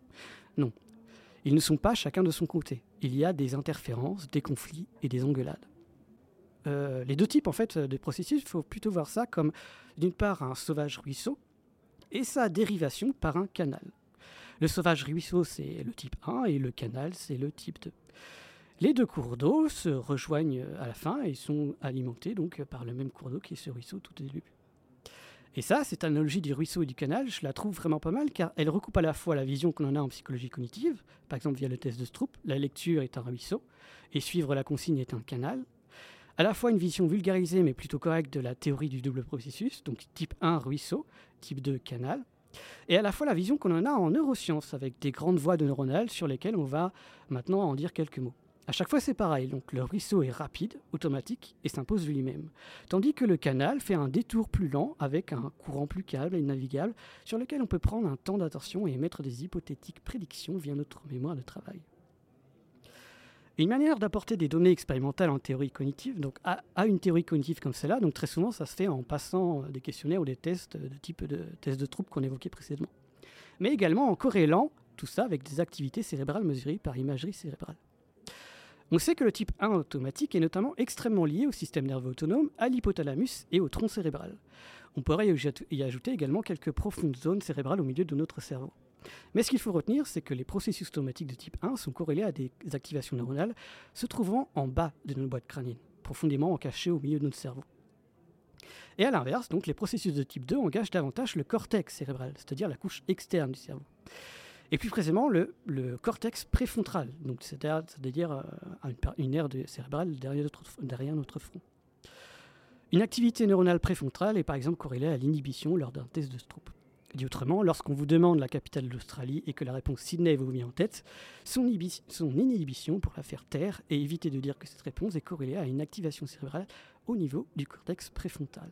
Non, ils ne sont pas chacun de son côté. Il y a des interférences, des conflits et des engueulades. Euh, les deux types en fait de processus, il faut plutôt voir ça comme d'une part un sauvage ruisseau et sa dérivation par un canal. Le sauvage ruisseau c'est le type 1 et le canal c'est le type 2. Les deux cours d'eau se rejoignent à la fin et sont alimentés donc par le même cours d'eau qui est ce ruisseau tout au début. Et ça, cette analogie du ruisseau et du canal, je la trouve vraiment pas mal car elle recoupe à la fois la vision qu'on en a en psychologie cognitive, par exemple via le test de Stroop, la lecture est un ruisseau et suivre la consigne est un canal, à la fois une vision vulgarisée mais plutôt correcte de la théorie du double processus, donc type 1 ruisseau, type 2 canal, et à la fois la vision qu'on en a en neurosciences avec des grandes voies de neuronales sur lesquelles on va maintenant en dire quelques mots. À chaque fois, c'est pareil. Donc, le ruisseau est rapide, automatique et s'impose lui-même. Tandis que le canal fait un détour plus lent avec un courant plus calme et navigable sur lequel on peut prendre un temps d'attention et émettre des hypothétiques prédictions via notre mémoire de travail. Une manière d'apporter des données expérimentales en théorie cognitive, donc à, une théorie cognitive comme celle-là, donc très souvent ça se fait en passant des questionnaires ou des tests de type de tests de troupe qu'on évoquait précédemment. Mais également en corrélant tout ça avec des activités cérébrales mesurées par imagerie cérébrale. On sait que le type 1 automatique est notamment extrêmement lié au système nerveux autonome, à l'hypothalamus et au tronc cérébral. On pourrait y ajouter également quelques profondes zones cérébrales au milieu de notre cerveau. Mais ce qu'il faut retenir, c'est que les processus automatiques de type 1 sont corrélés à des activations neuronales se trouvant en bas de notre boîte crânienne, profondément cachées au milieu de notre cerveau. Et à l'inverse, donc, les processus de type 2 engagent davantage le cortex cérébral, c'est-à-dire la couche externe du cerveau. Et plus précisément, le, cortex préfrontal, c'est-à-dire euh, une, aire cérébrale derrière notre, derrière notre front. Une activité neuronale préfrontale est par exemple corrélée à l'inhibition lors d'un test de Stroop. Dit autrement, lorsqu'on vous demande la capitale de l'Australie et que la réponse Sydney vous met en tête, son, inhibition pour la faire taire et éviter de dire que cette réponse est corrélée à une activation cérébrale au niveau du cortex préfrontal.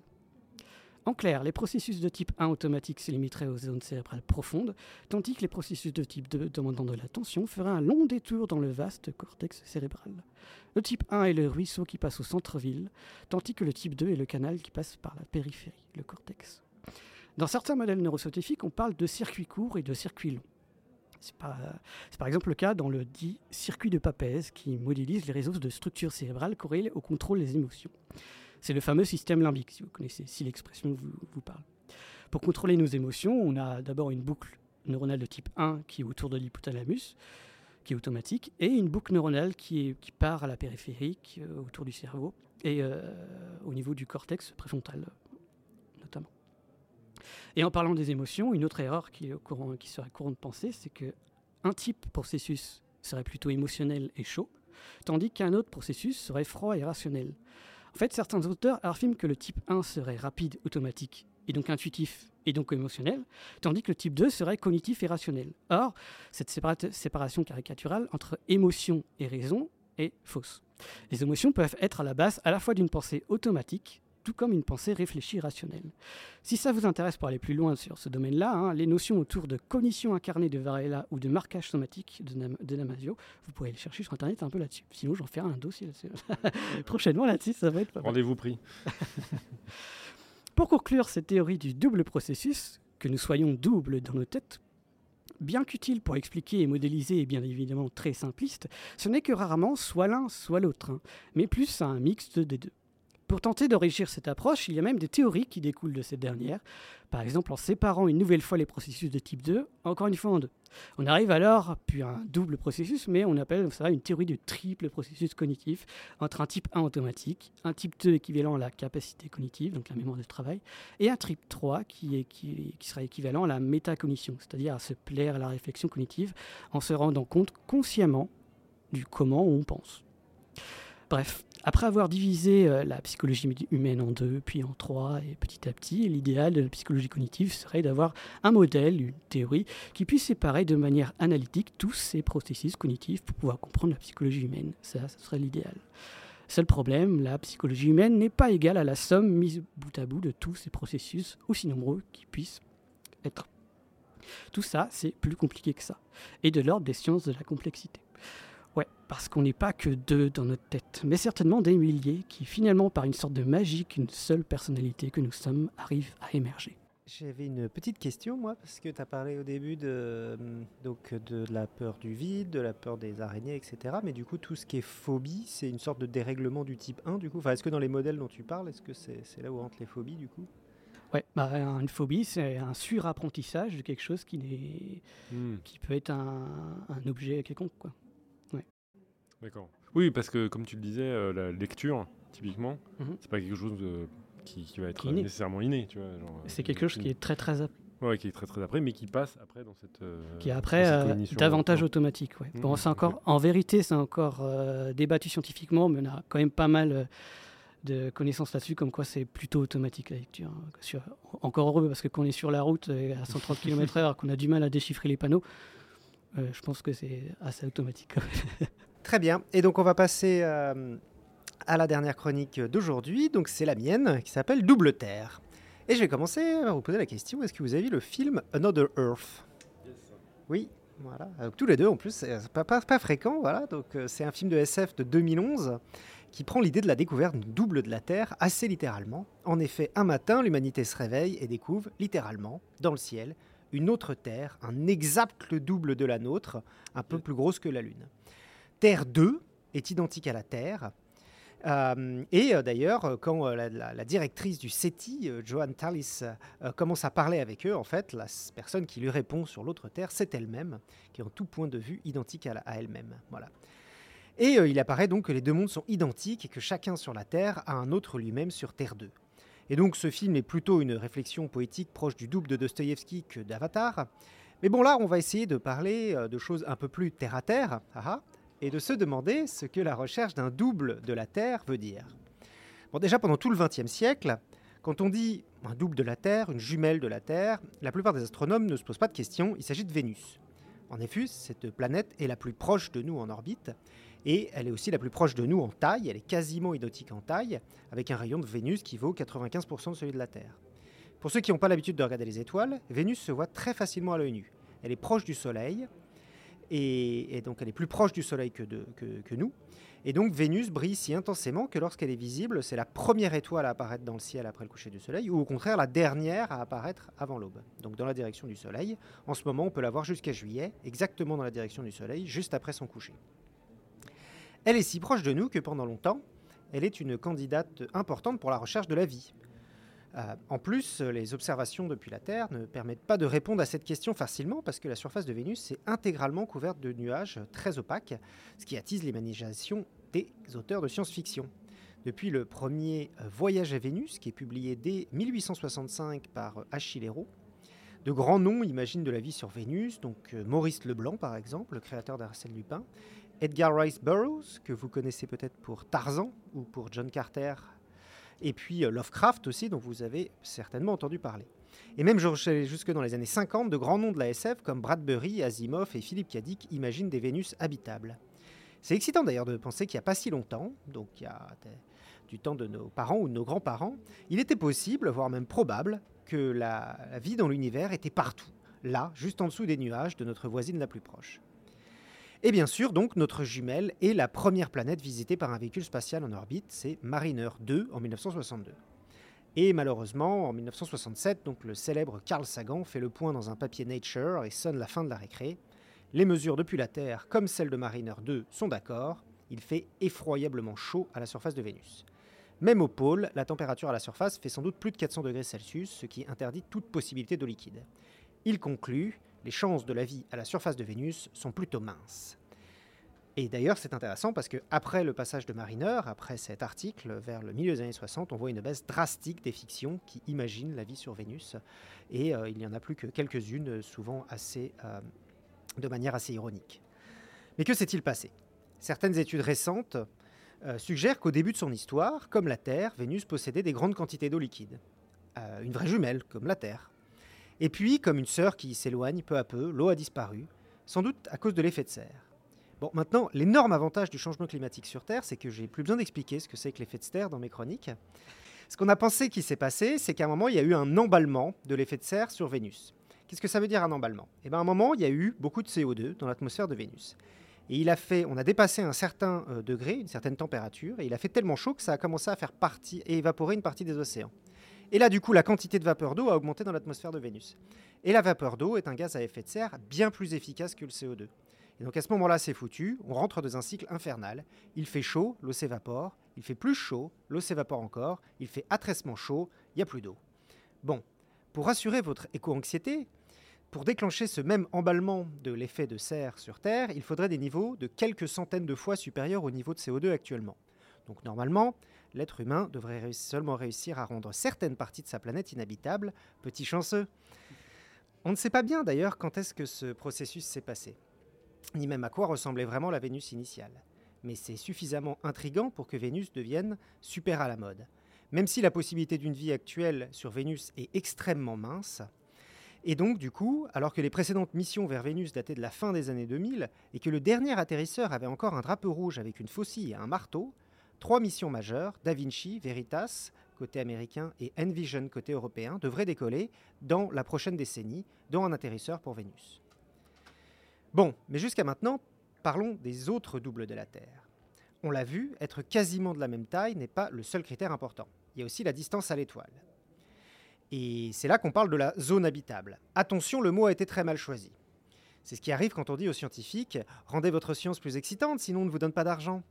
En clair, les processus de type 1 automatique se limiteraient aux zones cérébrales profondes, tandis que les processus de type 2 demandant de l'attention feraient un long détour dans le vaste cortex cérébral. Le type 1 est le ruisseau qui passe au centre-ville, tandis que le type 2 est le canal qui passe par la périphérie, le cortex. Dans certains modèles neuroscientifiques, on parle de circuits courts et de circuits longs. C'est par exemple le cas dans le dit circuit de Papez qui modélise les réseaux de structures cérébrales corrélées au contrôle des émotions. C'est le fameux système limbique, si vous connaissez, si l'expression vous, parle. Pour contrôler nos émotions, on a d'abord une boucle neuronale de type 1 qui est autour de l'hypothalamus, qui est automatique, et une boucle neuronale qui, part à la périphérique, autour du cerveau, et euh, au niveau du cortex préfrontal. Et en parlant des émotions, une autre erreur courant, qui serait courante de penser, c'est que un type processus serait plutôt émotionnel et chaud, tandis qu'un autre processus serait froid et rationnel. En fait, certains auteurs affirment que le type 1 serait rapide, automatique, et donc intuitif, et donc émotionnel, tandis que le type 2 serait cognitif et rationnel. Or, cette séparation caricaturale entre émotion et raison est fausse. Les émotions peuvent être à la base à la fois d'une pensée automatique, tout comme une pensée réfléchie rationnelle. Si ça vous intéresse pour aller plus loin sur ce domaine-là, hein, les notions autour de cognition incarnée de Varela ou de marquage somatique de, Damasio, vous pouvez les chercher sur Internet un peu là-dessus. Sinon, j'en ferai un dossier là-dessus. Prochainement là-dessus, ça va être pas Rendez-vous pris. pour conclure cette théorie du double processus, que nous soyons doubles dans nos têtes, bien qu'utile pour expliquer et modéliser et bien évidemment très simpliste, ce n'est que rarement soit l'un soit l'autre, hein, mais plus un mixte des deux. Pour tenter d'enrichir cette approche, il y a même des théories qui découlent de cette dernière, par exemple en séparant une nouvelle fois les processus de type 2, encore une fois en deux. On arrive alors, à un double processus, mais on appelle ça une théorie du triple processus cognitif, entre un type 1 automatique, un type 2 équivalent à la capacité cognitive, donc la mémoire de travail, et un type 3 qui, est, qui, qui sera équivalent à la métacognition, c'est-à-dire à se plaire à la réflexion cognitive en se rendant compte consciemment du comment on pense. Bref, après avoir divisé euh, la psychologie humaine en deux, puis en trois, et petit à petit, l'idéal de la psychologie cognitive serait d'avoir un modèle, une théorie, qui puisse séparer de manière analytique tous ces processus cognitifs pour pouvoir comprendre la psychologie humaine. Ça, ce serait l'idéal. Seul problème, la psychologie humaine n'est pas égale à la somme mise bout à bout de tous ces processus, aussi nombreux qu'ils puissent être. Tout ça, c'est plus compliqué que ça, et de l'ordre des sciences de la complexité. Ouais, parce qu'on n'est pas que deux dans notre tête, mais certainement des milliers qui finalement, par une sorte de magie qu'une seule personnalité que nous sommes, arrivent à émerger. J'avais une petite question, moi, parce que tu as parlé au début de, donc, de la peur du vide, de la peur des araignées, etc. Mais du coup, tout ce qui est phobie, c'est une sorte de dérèglement du type 1, du coup? Enfin, est-ce que dans les modèles dont tu parles, est-ce que c'est là où rentrent les phobies, du coup? Ouais, bah, une phobie, c'est un surapprentissage de quelque chose qui, hmm. qui peut être un, un objet quelconque, quoi. D'accord. Oui, parce que comme tu le disais, euh, la lecture, typiquement, mhm. c'est pas quelque chose qui, va être nécessairement inné. Tu vois, c'est quelque chose qui est très très appris. Ouais, qui est très très après, mais qui passe après dans cette. Euh, qui est après euh, davantage automatique. Ouais. Bon, mhm. c'est encore, en vérité, c'est encore débattu scientifiquement, mais on a quand même pas mal de connaissances là-dessus, comme quoi c'est plutôt automatique la lecture. Hein. encore heureux, parce que quand on est sur la route à 130 km/h, qu'on a du mal à déchiffrer les panneaux, je pense que c'est assez automatique. Très bien. Et donc, on va passer euh, à la dernière chronique d'aujourd'hui. Donc, c'est la mienne, qui s'appelle Double Terre. Et je vais commencer à vous poser la question est-ce que vous avez vu le film Another Earth? Oui, voilà. tous les deux, en plus, c'est pas, pas, fréquent. Voilà. Donc, euh, c'est un film de SF de 2011 qui prend l'idée de la découverte double de la Terre assez littéralement. En effet, un matin, l'humanité se réveille et découvre littéralement, dans le ciel, une autre Terre, un exact double de la nôtre, un peu plus grosse que la Lune. Terre 2 est identique à la Terre. Euh, et euh, d'ailleurs, quand euh, la, directrice du SETI, Joanne Tallis, commence à parler avec eux, en fait, la personne qui lui répond sur l'autre Terre, c'est elle-même, qui est en tout point de vue identique à, elle-même. Voilà. Et il apparaît donc que les deux mondes sont identiques et que chacun sur la Terre a un autre lui-même sur Terre 2. Et donc ce film est plutôt une réflexion poétique proche du double de Dostoïevski que d'Avatar. Mais bon là, on va essayer de parler de choses un peu plus terre à terre. Et de se demander ce que la recherche d'un double de la Terre veut dire. Bon, déjà pendant tout le XXe siècle, quand on dit un double de la Terre, une jumelle de la Terre, la plupart des astronomes ne se posent pas de questions, il s'agit de Vénus. En effet, cette planète est la plus proche de nous en orbite, et elle est aussi la plus proche de nous en taille, elle est quasiment identique en taille, avec un rayon de Vénus qui vaut 95% de celui de la Terre. Pour ceux qui n'ont pas l'habitude de regarder les étoiles, Vénus se voit très facilement à l'œil nu. Elle est proche du Soleil, et, donc elle est plus proche du Soleil que, nous. Et donc Vénus brille si intensément que lorsqu'elle est visible, c'est la première étoile à apparaître dans le ciel après le coucher du Soleil, ou au contraire la dernière à apparaître avant l'aube, donc dans la direction du Soleil. En ce moment, on peut la voir jusqu'à juillet, exactement dans la direction du Soleil, juste après son coucher. Elle est si proche de nous que pendant longtemps, elle est une candidate importante pour la recherche de la vie. Euh, en plus, les observations depuis la Terre ne permettent pas de répondre à cette question facilement parce que la surface de Vénus est intégralement couverte de nuages très opaques, ce qui attise l'imagination des auteurs de science-fiction. Depuis le premier euh, Voyage à Vénus, qui est publié dès 1865 par Achille Hérault, de grands noms imaginent de la vie sur Vénus, donc euh, Maurice Leblanc par exemple, le créateur d'Arsène Lupin, Edgar Rice Burroughs, que vous connaissez peut-être pour Tarzan ou pour John Carter et puis euh, Lovecraft aussi, dont vous avez certainement entendu parler. Et même jusque dans les années 50, de grands noms de la SF comme Bradbury, Asimov et Philippe Dick imaginent des Vénus habitables. C'est excitant d'ailleurs de penser qu'il n'y a pas si longtemps, donc il y a du temps de nos parents ou de nos grands-parents, il était possible, voire même probable, que la vie dans l'univers était partout, là, juste en dessous des nuages de notre voisine la plus proche. Et bien sûr, donc, notre jumelle est la première planète visitée par un véhicule spatial en orbite, c'est Mariner 2 en 1962. Et malheureusement, en 1967, donc, le célèbre Carl Sagan fait le point dans un papier Nature et sonne la fin de la récré. Les mesures depuis la Terre, comme celles de Mariner 2, sont d'accord. Il fait effroyablement chaud à la surface de Vénus. Même au pôle, la température à la surface fait sans doute plus de 400 degrés Celsius, ce qui interdit toute possibilité d'eau liquide. Il conclut les chances de la vie à la surface de Vénus sont plutôt minces. Et d'ailleurs, c'est intéressant parce que après le passage de Mariner, après cet article, vers le milieu des années 60, on voit une baisse drastique des fictions qui imaginent la vie sur Vénus. Et euh, il n'y en a plus que quelques-unes, souvent euh, de manière assez ironique. Mais que s'est-il passé? Certaines études récentes euh, suggèrent qu'au début de son histoire, comme la Terre, Vénus possédait des grandes quantités d'eau liquide. Une vraie jumelle, comme la Terre. Et puis, comme une sœur qui s'éloigne peu à peu, l'eau a disparu, sans doute à cause de l'effet de serre. Bon, maintenant, l'énorme avantage du changement climatique sur Terre, c'est que j'ai plus besoin d'expliquer ce que c'est que l'effet de serre dans mes chroniques. Ce qu'on a pensé qui s'est passé, c'est qu'à un moment, il y a eu un emballement de l'effet de serre sur Vénus. Qu'est-ce que ça veut dire un emballement? Eh bien, à un moment, il y a eu beaucoup de CO2 dans l'atmosphère de Vénus. Et il a fait, on a dépassé un certain euh, degré, une certaine température, et il a fait tellement chaud que ça a commencé à faire partie et évaporer une partie des océans. Et là, du coup, la quantité de vapeur d'eau a augmenté dans l'atmosphère de Vénus. Et la vapeur d'eau est un gaz à effet de serre bien plus efficace que le CO2. Et donc à ce moment-là, c'est foutu, on rentre dans un cycle infernal. Il fait chaud, l'eau s'évapore, il fait plus chaud, l'eau s'évapore encore, il fait attressement chaud, il n'y a plus d'eau. Bon, pour rassurer votre éco-anxiété, pour déclencher ce même emballement de l'effet de serre sur Terre, il faudrait des niveaux de quelques centaines de fois supérieurs au niveau de CO2 actuellement. Donc normalement, l'être humain devrait seulement réussir à rendre certaines parties de sa planète inhabitable. Petit chanceux. On ne sait pas bien d'ailleurs quand est-ce que ce processus s'est passé, ni même à quoi ressemblait vraiment la Vénus initiale. Mais c'est suffisamment intrigant pour que Vénus devienne super à la mode. Même si la possibilité d'une vie actuelle sur Vénus est extrêmement mince, et donc, du coup, alors que les précédentes missions vers Vénus dataient de la fin des années 2000 et que le dernier atterrisseur avait encore un drapeau rouge avec une faucille et un marteau, trois missions majeures, Da Vinci, Veritas, côté américain, et Envision, côté européen, devraient décoller dans la prochaine décennie, dont un atterrisseur pour Vénus. Bon, mais jusqu'à maintenant, parlons des autres doubles de la Terre. On l'a vu, être quasiment de la même taille n'est pas le seul critère important. Il y a aussi la distance à l'étoile. Et c'est là qu'on parle de la zone habitable. Attention, le mot a été très mal choisi. C'est ce qui arrive quand on dit aux scientifiques rendez votre science plus excitante, sinon on ne vous donne pas d'argent.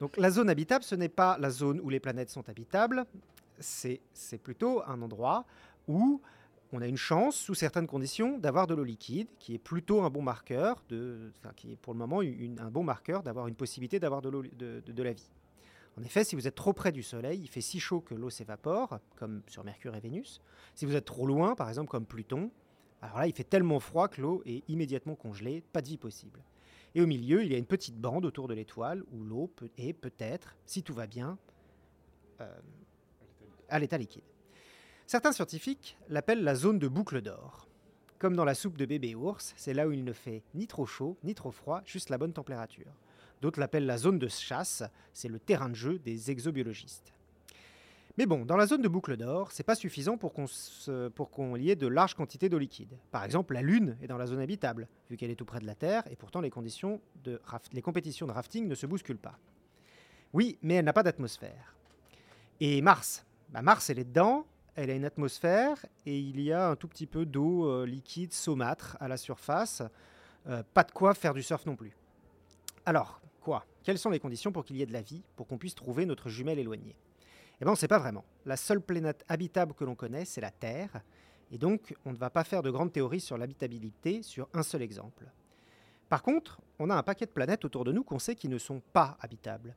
Donc la zone habitable, ce n'est pas la zone où les planètes sont habitables, c'est plutôt un endroit où on a une chance, sous certaines conditions, d'avoir de l'eau liquide, qui est plutôt un bon marqueur, de, enfin, qui est pour le moment un bon marqueur d'avoir une possibilité d'avoir de, de, de la vie. En effet, si vous êtes trop près du Soleil, il fait si chaud que l'eau s'évapore, comme sur Mercure et Vénus. Si vous êtes trop loin, par exemple comme Pluton, alors là, il fait tellement froid que l'eau est immédiatement congelée, pas de vie possible. Et au milieu, il y a une petite bande autour de l'étoile où l'eau est peut-être, si tout va bien, euh, à l'état liquide. Certains scientifiques l'appellent la zone de boucle d'or. Comme dans la soupe de bébé ours, c'est là où il ne fait ni trop chaud ni trop froid, juste la bonne température. D'autres l'appellent la zone de chasse, c'est le terrain de jeu des exobiologistes. Mais bon, dans la zone de boucle d'or, c'est pas suffisant pour qu'on y ait de larges quantités d'eau liquide. Par exemple, la Lune est dans la zone habitable, vu qu'elle est tout près de la Terre, et pourtant les, conditions compétitions de rafting ne se bousculent pas. Oui, mais elle n'a pas d'atmosphère. Et Mars bah Mars, elle est dedans, elle a une atmosphère, et il y a un tout petit peu d'eau euh, liquide saumâtre à la surface. Euh, pas de quoi faire du surf non plus. Alors, Quoi? Quelles sont les conditions pour qu'il y ait de la vie, pour qu'on puisse trouver notre jumelle éloignée? Eh bien, on ne sait pas vraiment. La seule planète habitable que l'on connaît, c'est la Terre, et donc on ne va pas faire de grandes théories sur l'habitabilité sur un seul exemple. Par contre, on a un paquet de planètes autour de nous qu'on sait qui ne sont pas habitables.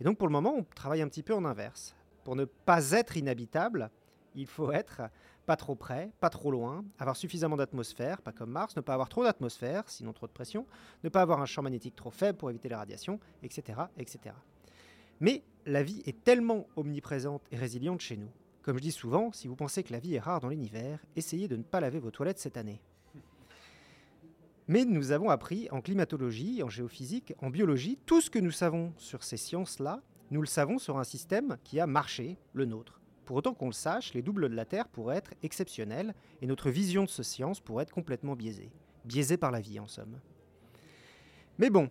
Et donc pour le moment, on travaille un petit peu en inverse. Pour ne pas être inhabitable, il faut être pas trop près, pas trop loin, avoir suffisamment d'atmosphère, pas comme Mars, ne pas avoir trop d'atmosphère, sinon trop de pression, ne pas avoir un champ magnétique trop faible pour éviter les radiations, etc., etc. Mais la vie est tellement omniprésente et résiliente chez nous. Comme je dis souvent, si vous pensez que la vie est rare dans l'univers, essayez de ne pas laver vos toilettes cette année. Mais nous avons appris en climatologie, en géophysique, en biologie, tout ce que nous savons sur ces sciences-là, nous le savons sur un système qui a marché, le nôtre. Pour autant qu'on le sache, les doubles de la Terre pourraient être exceptionnels et notre vision de ce science pourrait être complètement biaisée. Biaisée par la vie, en somme. Mais bon,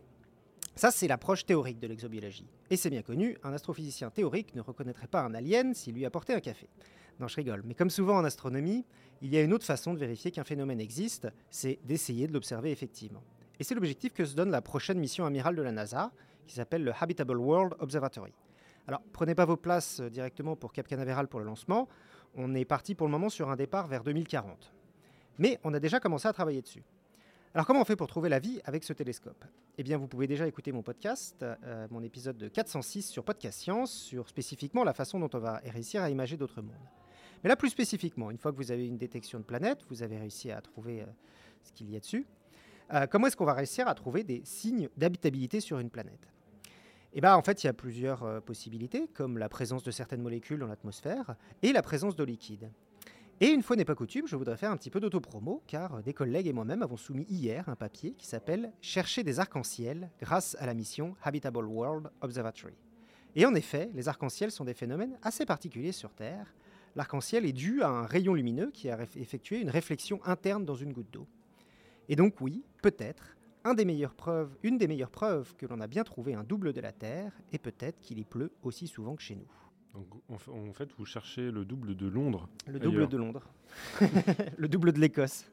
ça c'est l'approche théorique de l'exobiologie. Et c'est bien connu, un astrophysicien théorique ne reconnaîtrait pas un alien s'il lui apportait un café. Non, je rigole. Mais comme souvent en astronomie, il y a une autre façon de vérifier qu'un phénomène existe, c'est d'essayer de l'observer effectivement. Et c'est l'objectif que se donne la prochaine mission amirale de la NASA, qui s'appelle le Habitable World Observatory. Alors, prenez pas vos places euh, directement pour Cap Canaveral pour le lancement. On est parti pour le moment sur un départ vers 2040. Mais on a déjà commencé à travailler dessus. Alors comment on fait pour trouver la vie avec ce télescope? Eh bien vous pouvez déjà écouter mon podcast, euh, mon épisode de 406 sur Podcast Science, sur spécifiquement la façon dont on va réussir à imager d'autres mondes. Mais là plus spécifiquement, une fois que vous avez une détection de planète, vous avez réussi à trouver euh, ce qu'il y a dessus, euh, comment est-ce qu'on va réussir à trouver des signes d'habitabilité sur une planète? Eh bien, en fait, il y a plusieurs possibilités, comme la présence de certaines molécules dans l'atmosphère et la présence d'eau liquide. Et une fois n'est pas coutume, je voudrais faire un petit peu d'autopromo, car des collègues et moi-même avons soumis hier un papier qui s'appelle Chercher des arcs-en-ciel grâce à la mission Habitable World Observatory. Et en effet, les arcs-en-ciel sont des phénomènes assez particuliers sur Terre. L'arc-en-ciel est dû à un rayon lumineux qui a effectué une réflexion interne dans une goutte d'eau. Et donc oui, peut-être, une des meilleures preuves que l'on a bien trouvé un double de la Terre, et peut-être qu'il y pleut aussi souvent que chez nous. Donc, en fait, vous cherchez le double de Londres. Le double de Londres. le double de l'Écosse.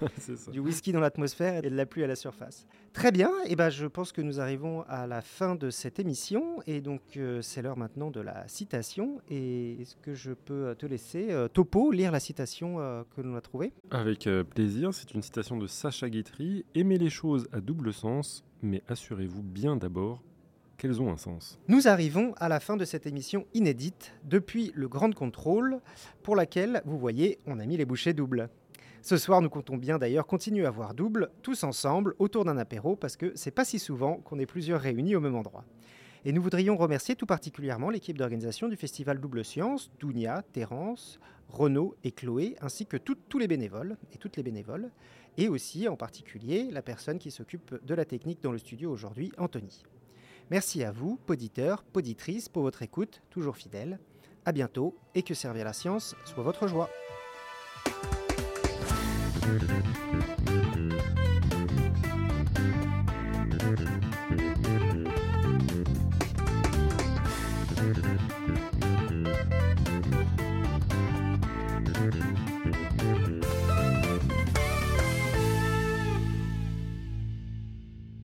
Du whisky dans l'atmosphère et de la pluie à la surface. Très bien, et eh ben, je pense que nous arrivons à la fin de cette émission. Et donc, euh, c'est l'heure maintenant de la citation. Et est-ce que je peux te laisser, euh, Topo, lire la citation euh, que l'on a trouvée? Avec plaisir. C'est une citation de Sacha Guitry. Aimez les choses à double sens, mais assurez-vous bien d'abord qu'elles ont un sens. Nous arrivons à la fin de cette émission inédite depuis le Grand Contrôle, pour laquelle, vous voyez, on a mis les bouchées doubles. Ce soir, nous comptons bien d'ailleurs continuer à voir double, tous ensemble, autour d'un apéro, parce que c'est pas si souvent qu'on est plusieurs réunis au même endroit. Et nous voudrions remercier tout particulièrement l'équipe d'organisation du festival Double Science, Dounia, Terence, Renaud et Chloé, ainsi que tous les bénévoles et toutes les bénévoles, et aussi en particulier la personne qui s'occupe de la technique dans le studio aujourd'hui, Anthony. Merci à vous, poditeurs, poditrices, pour votre écoute, toujours fidèle. À bientôt et que servir la science soit votre joie.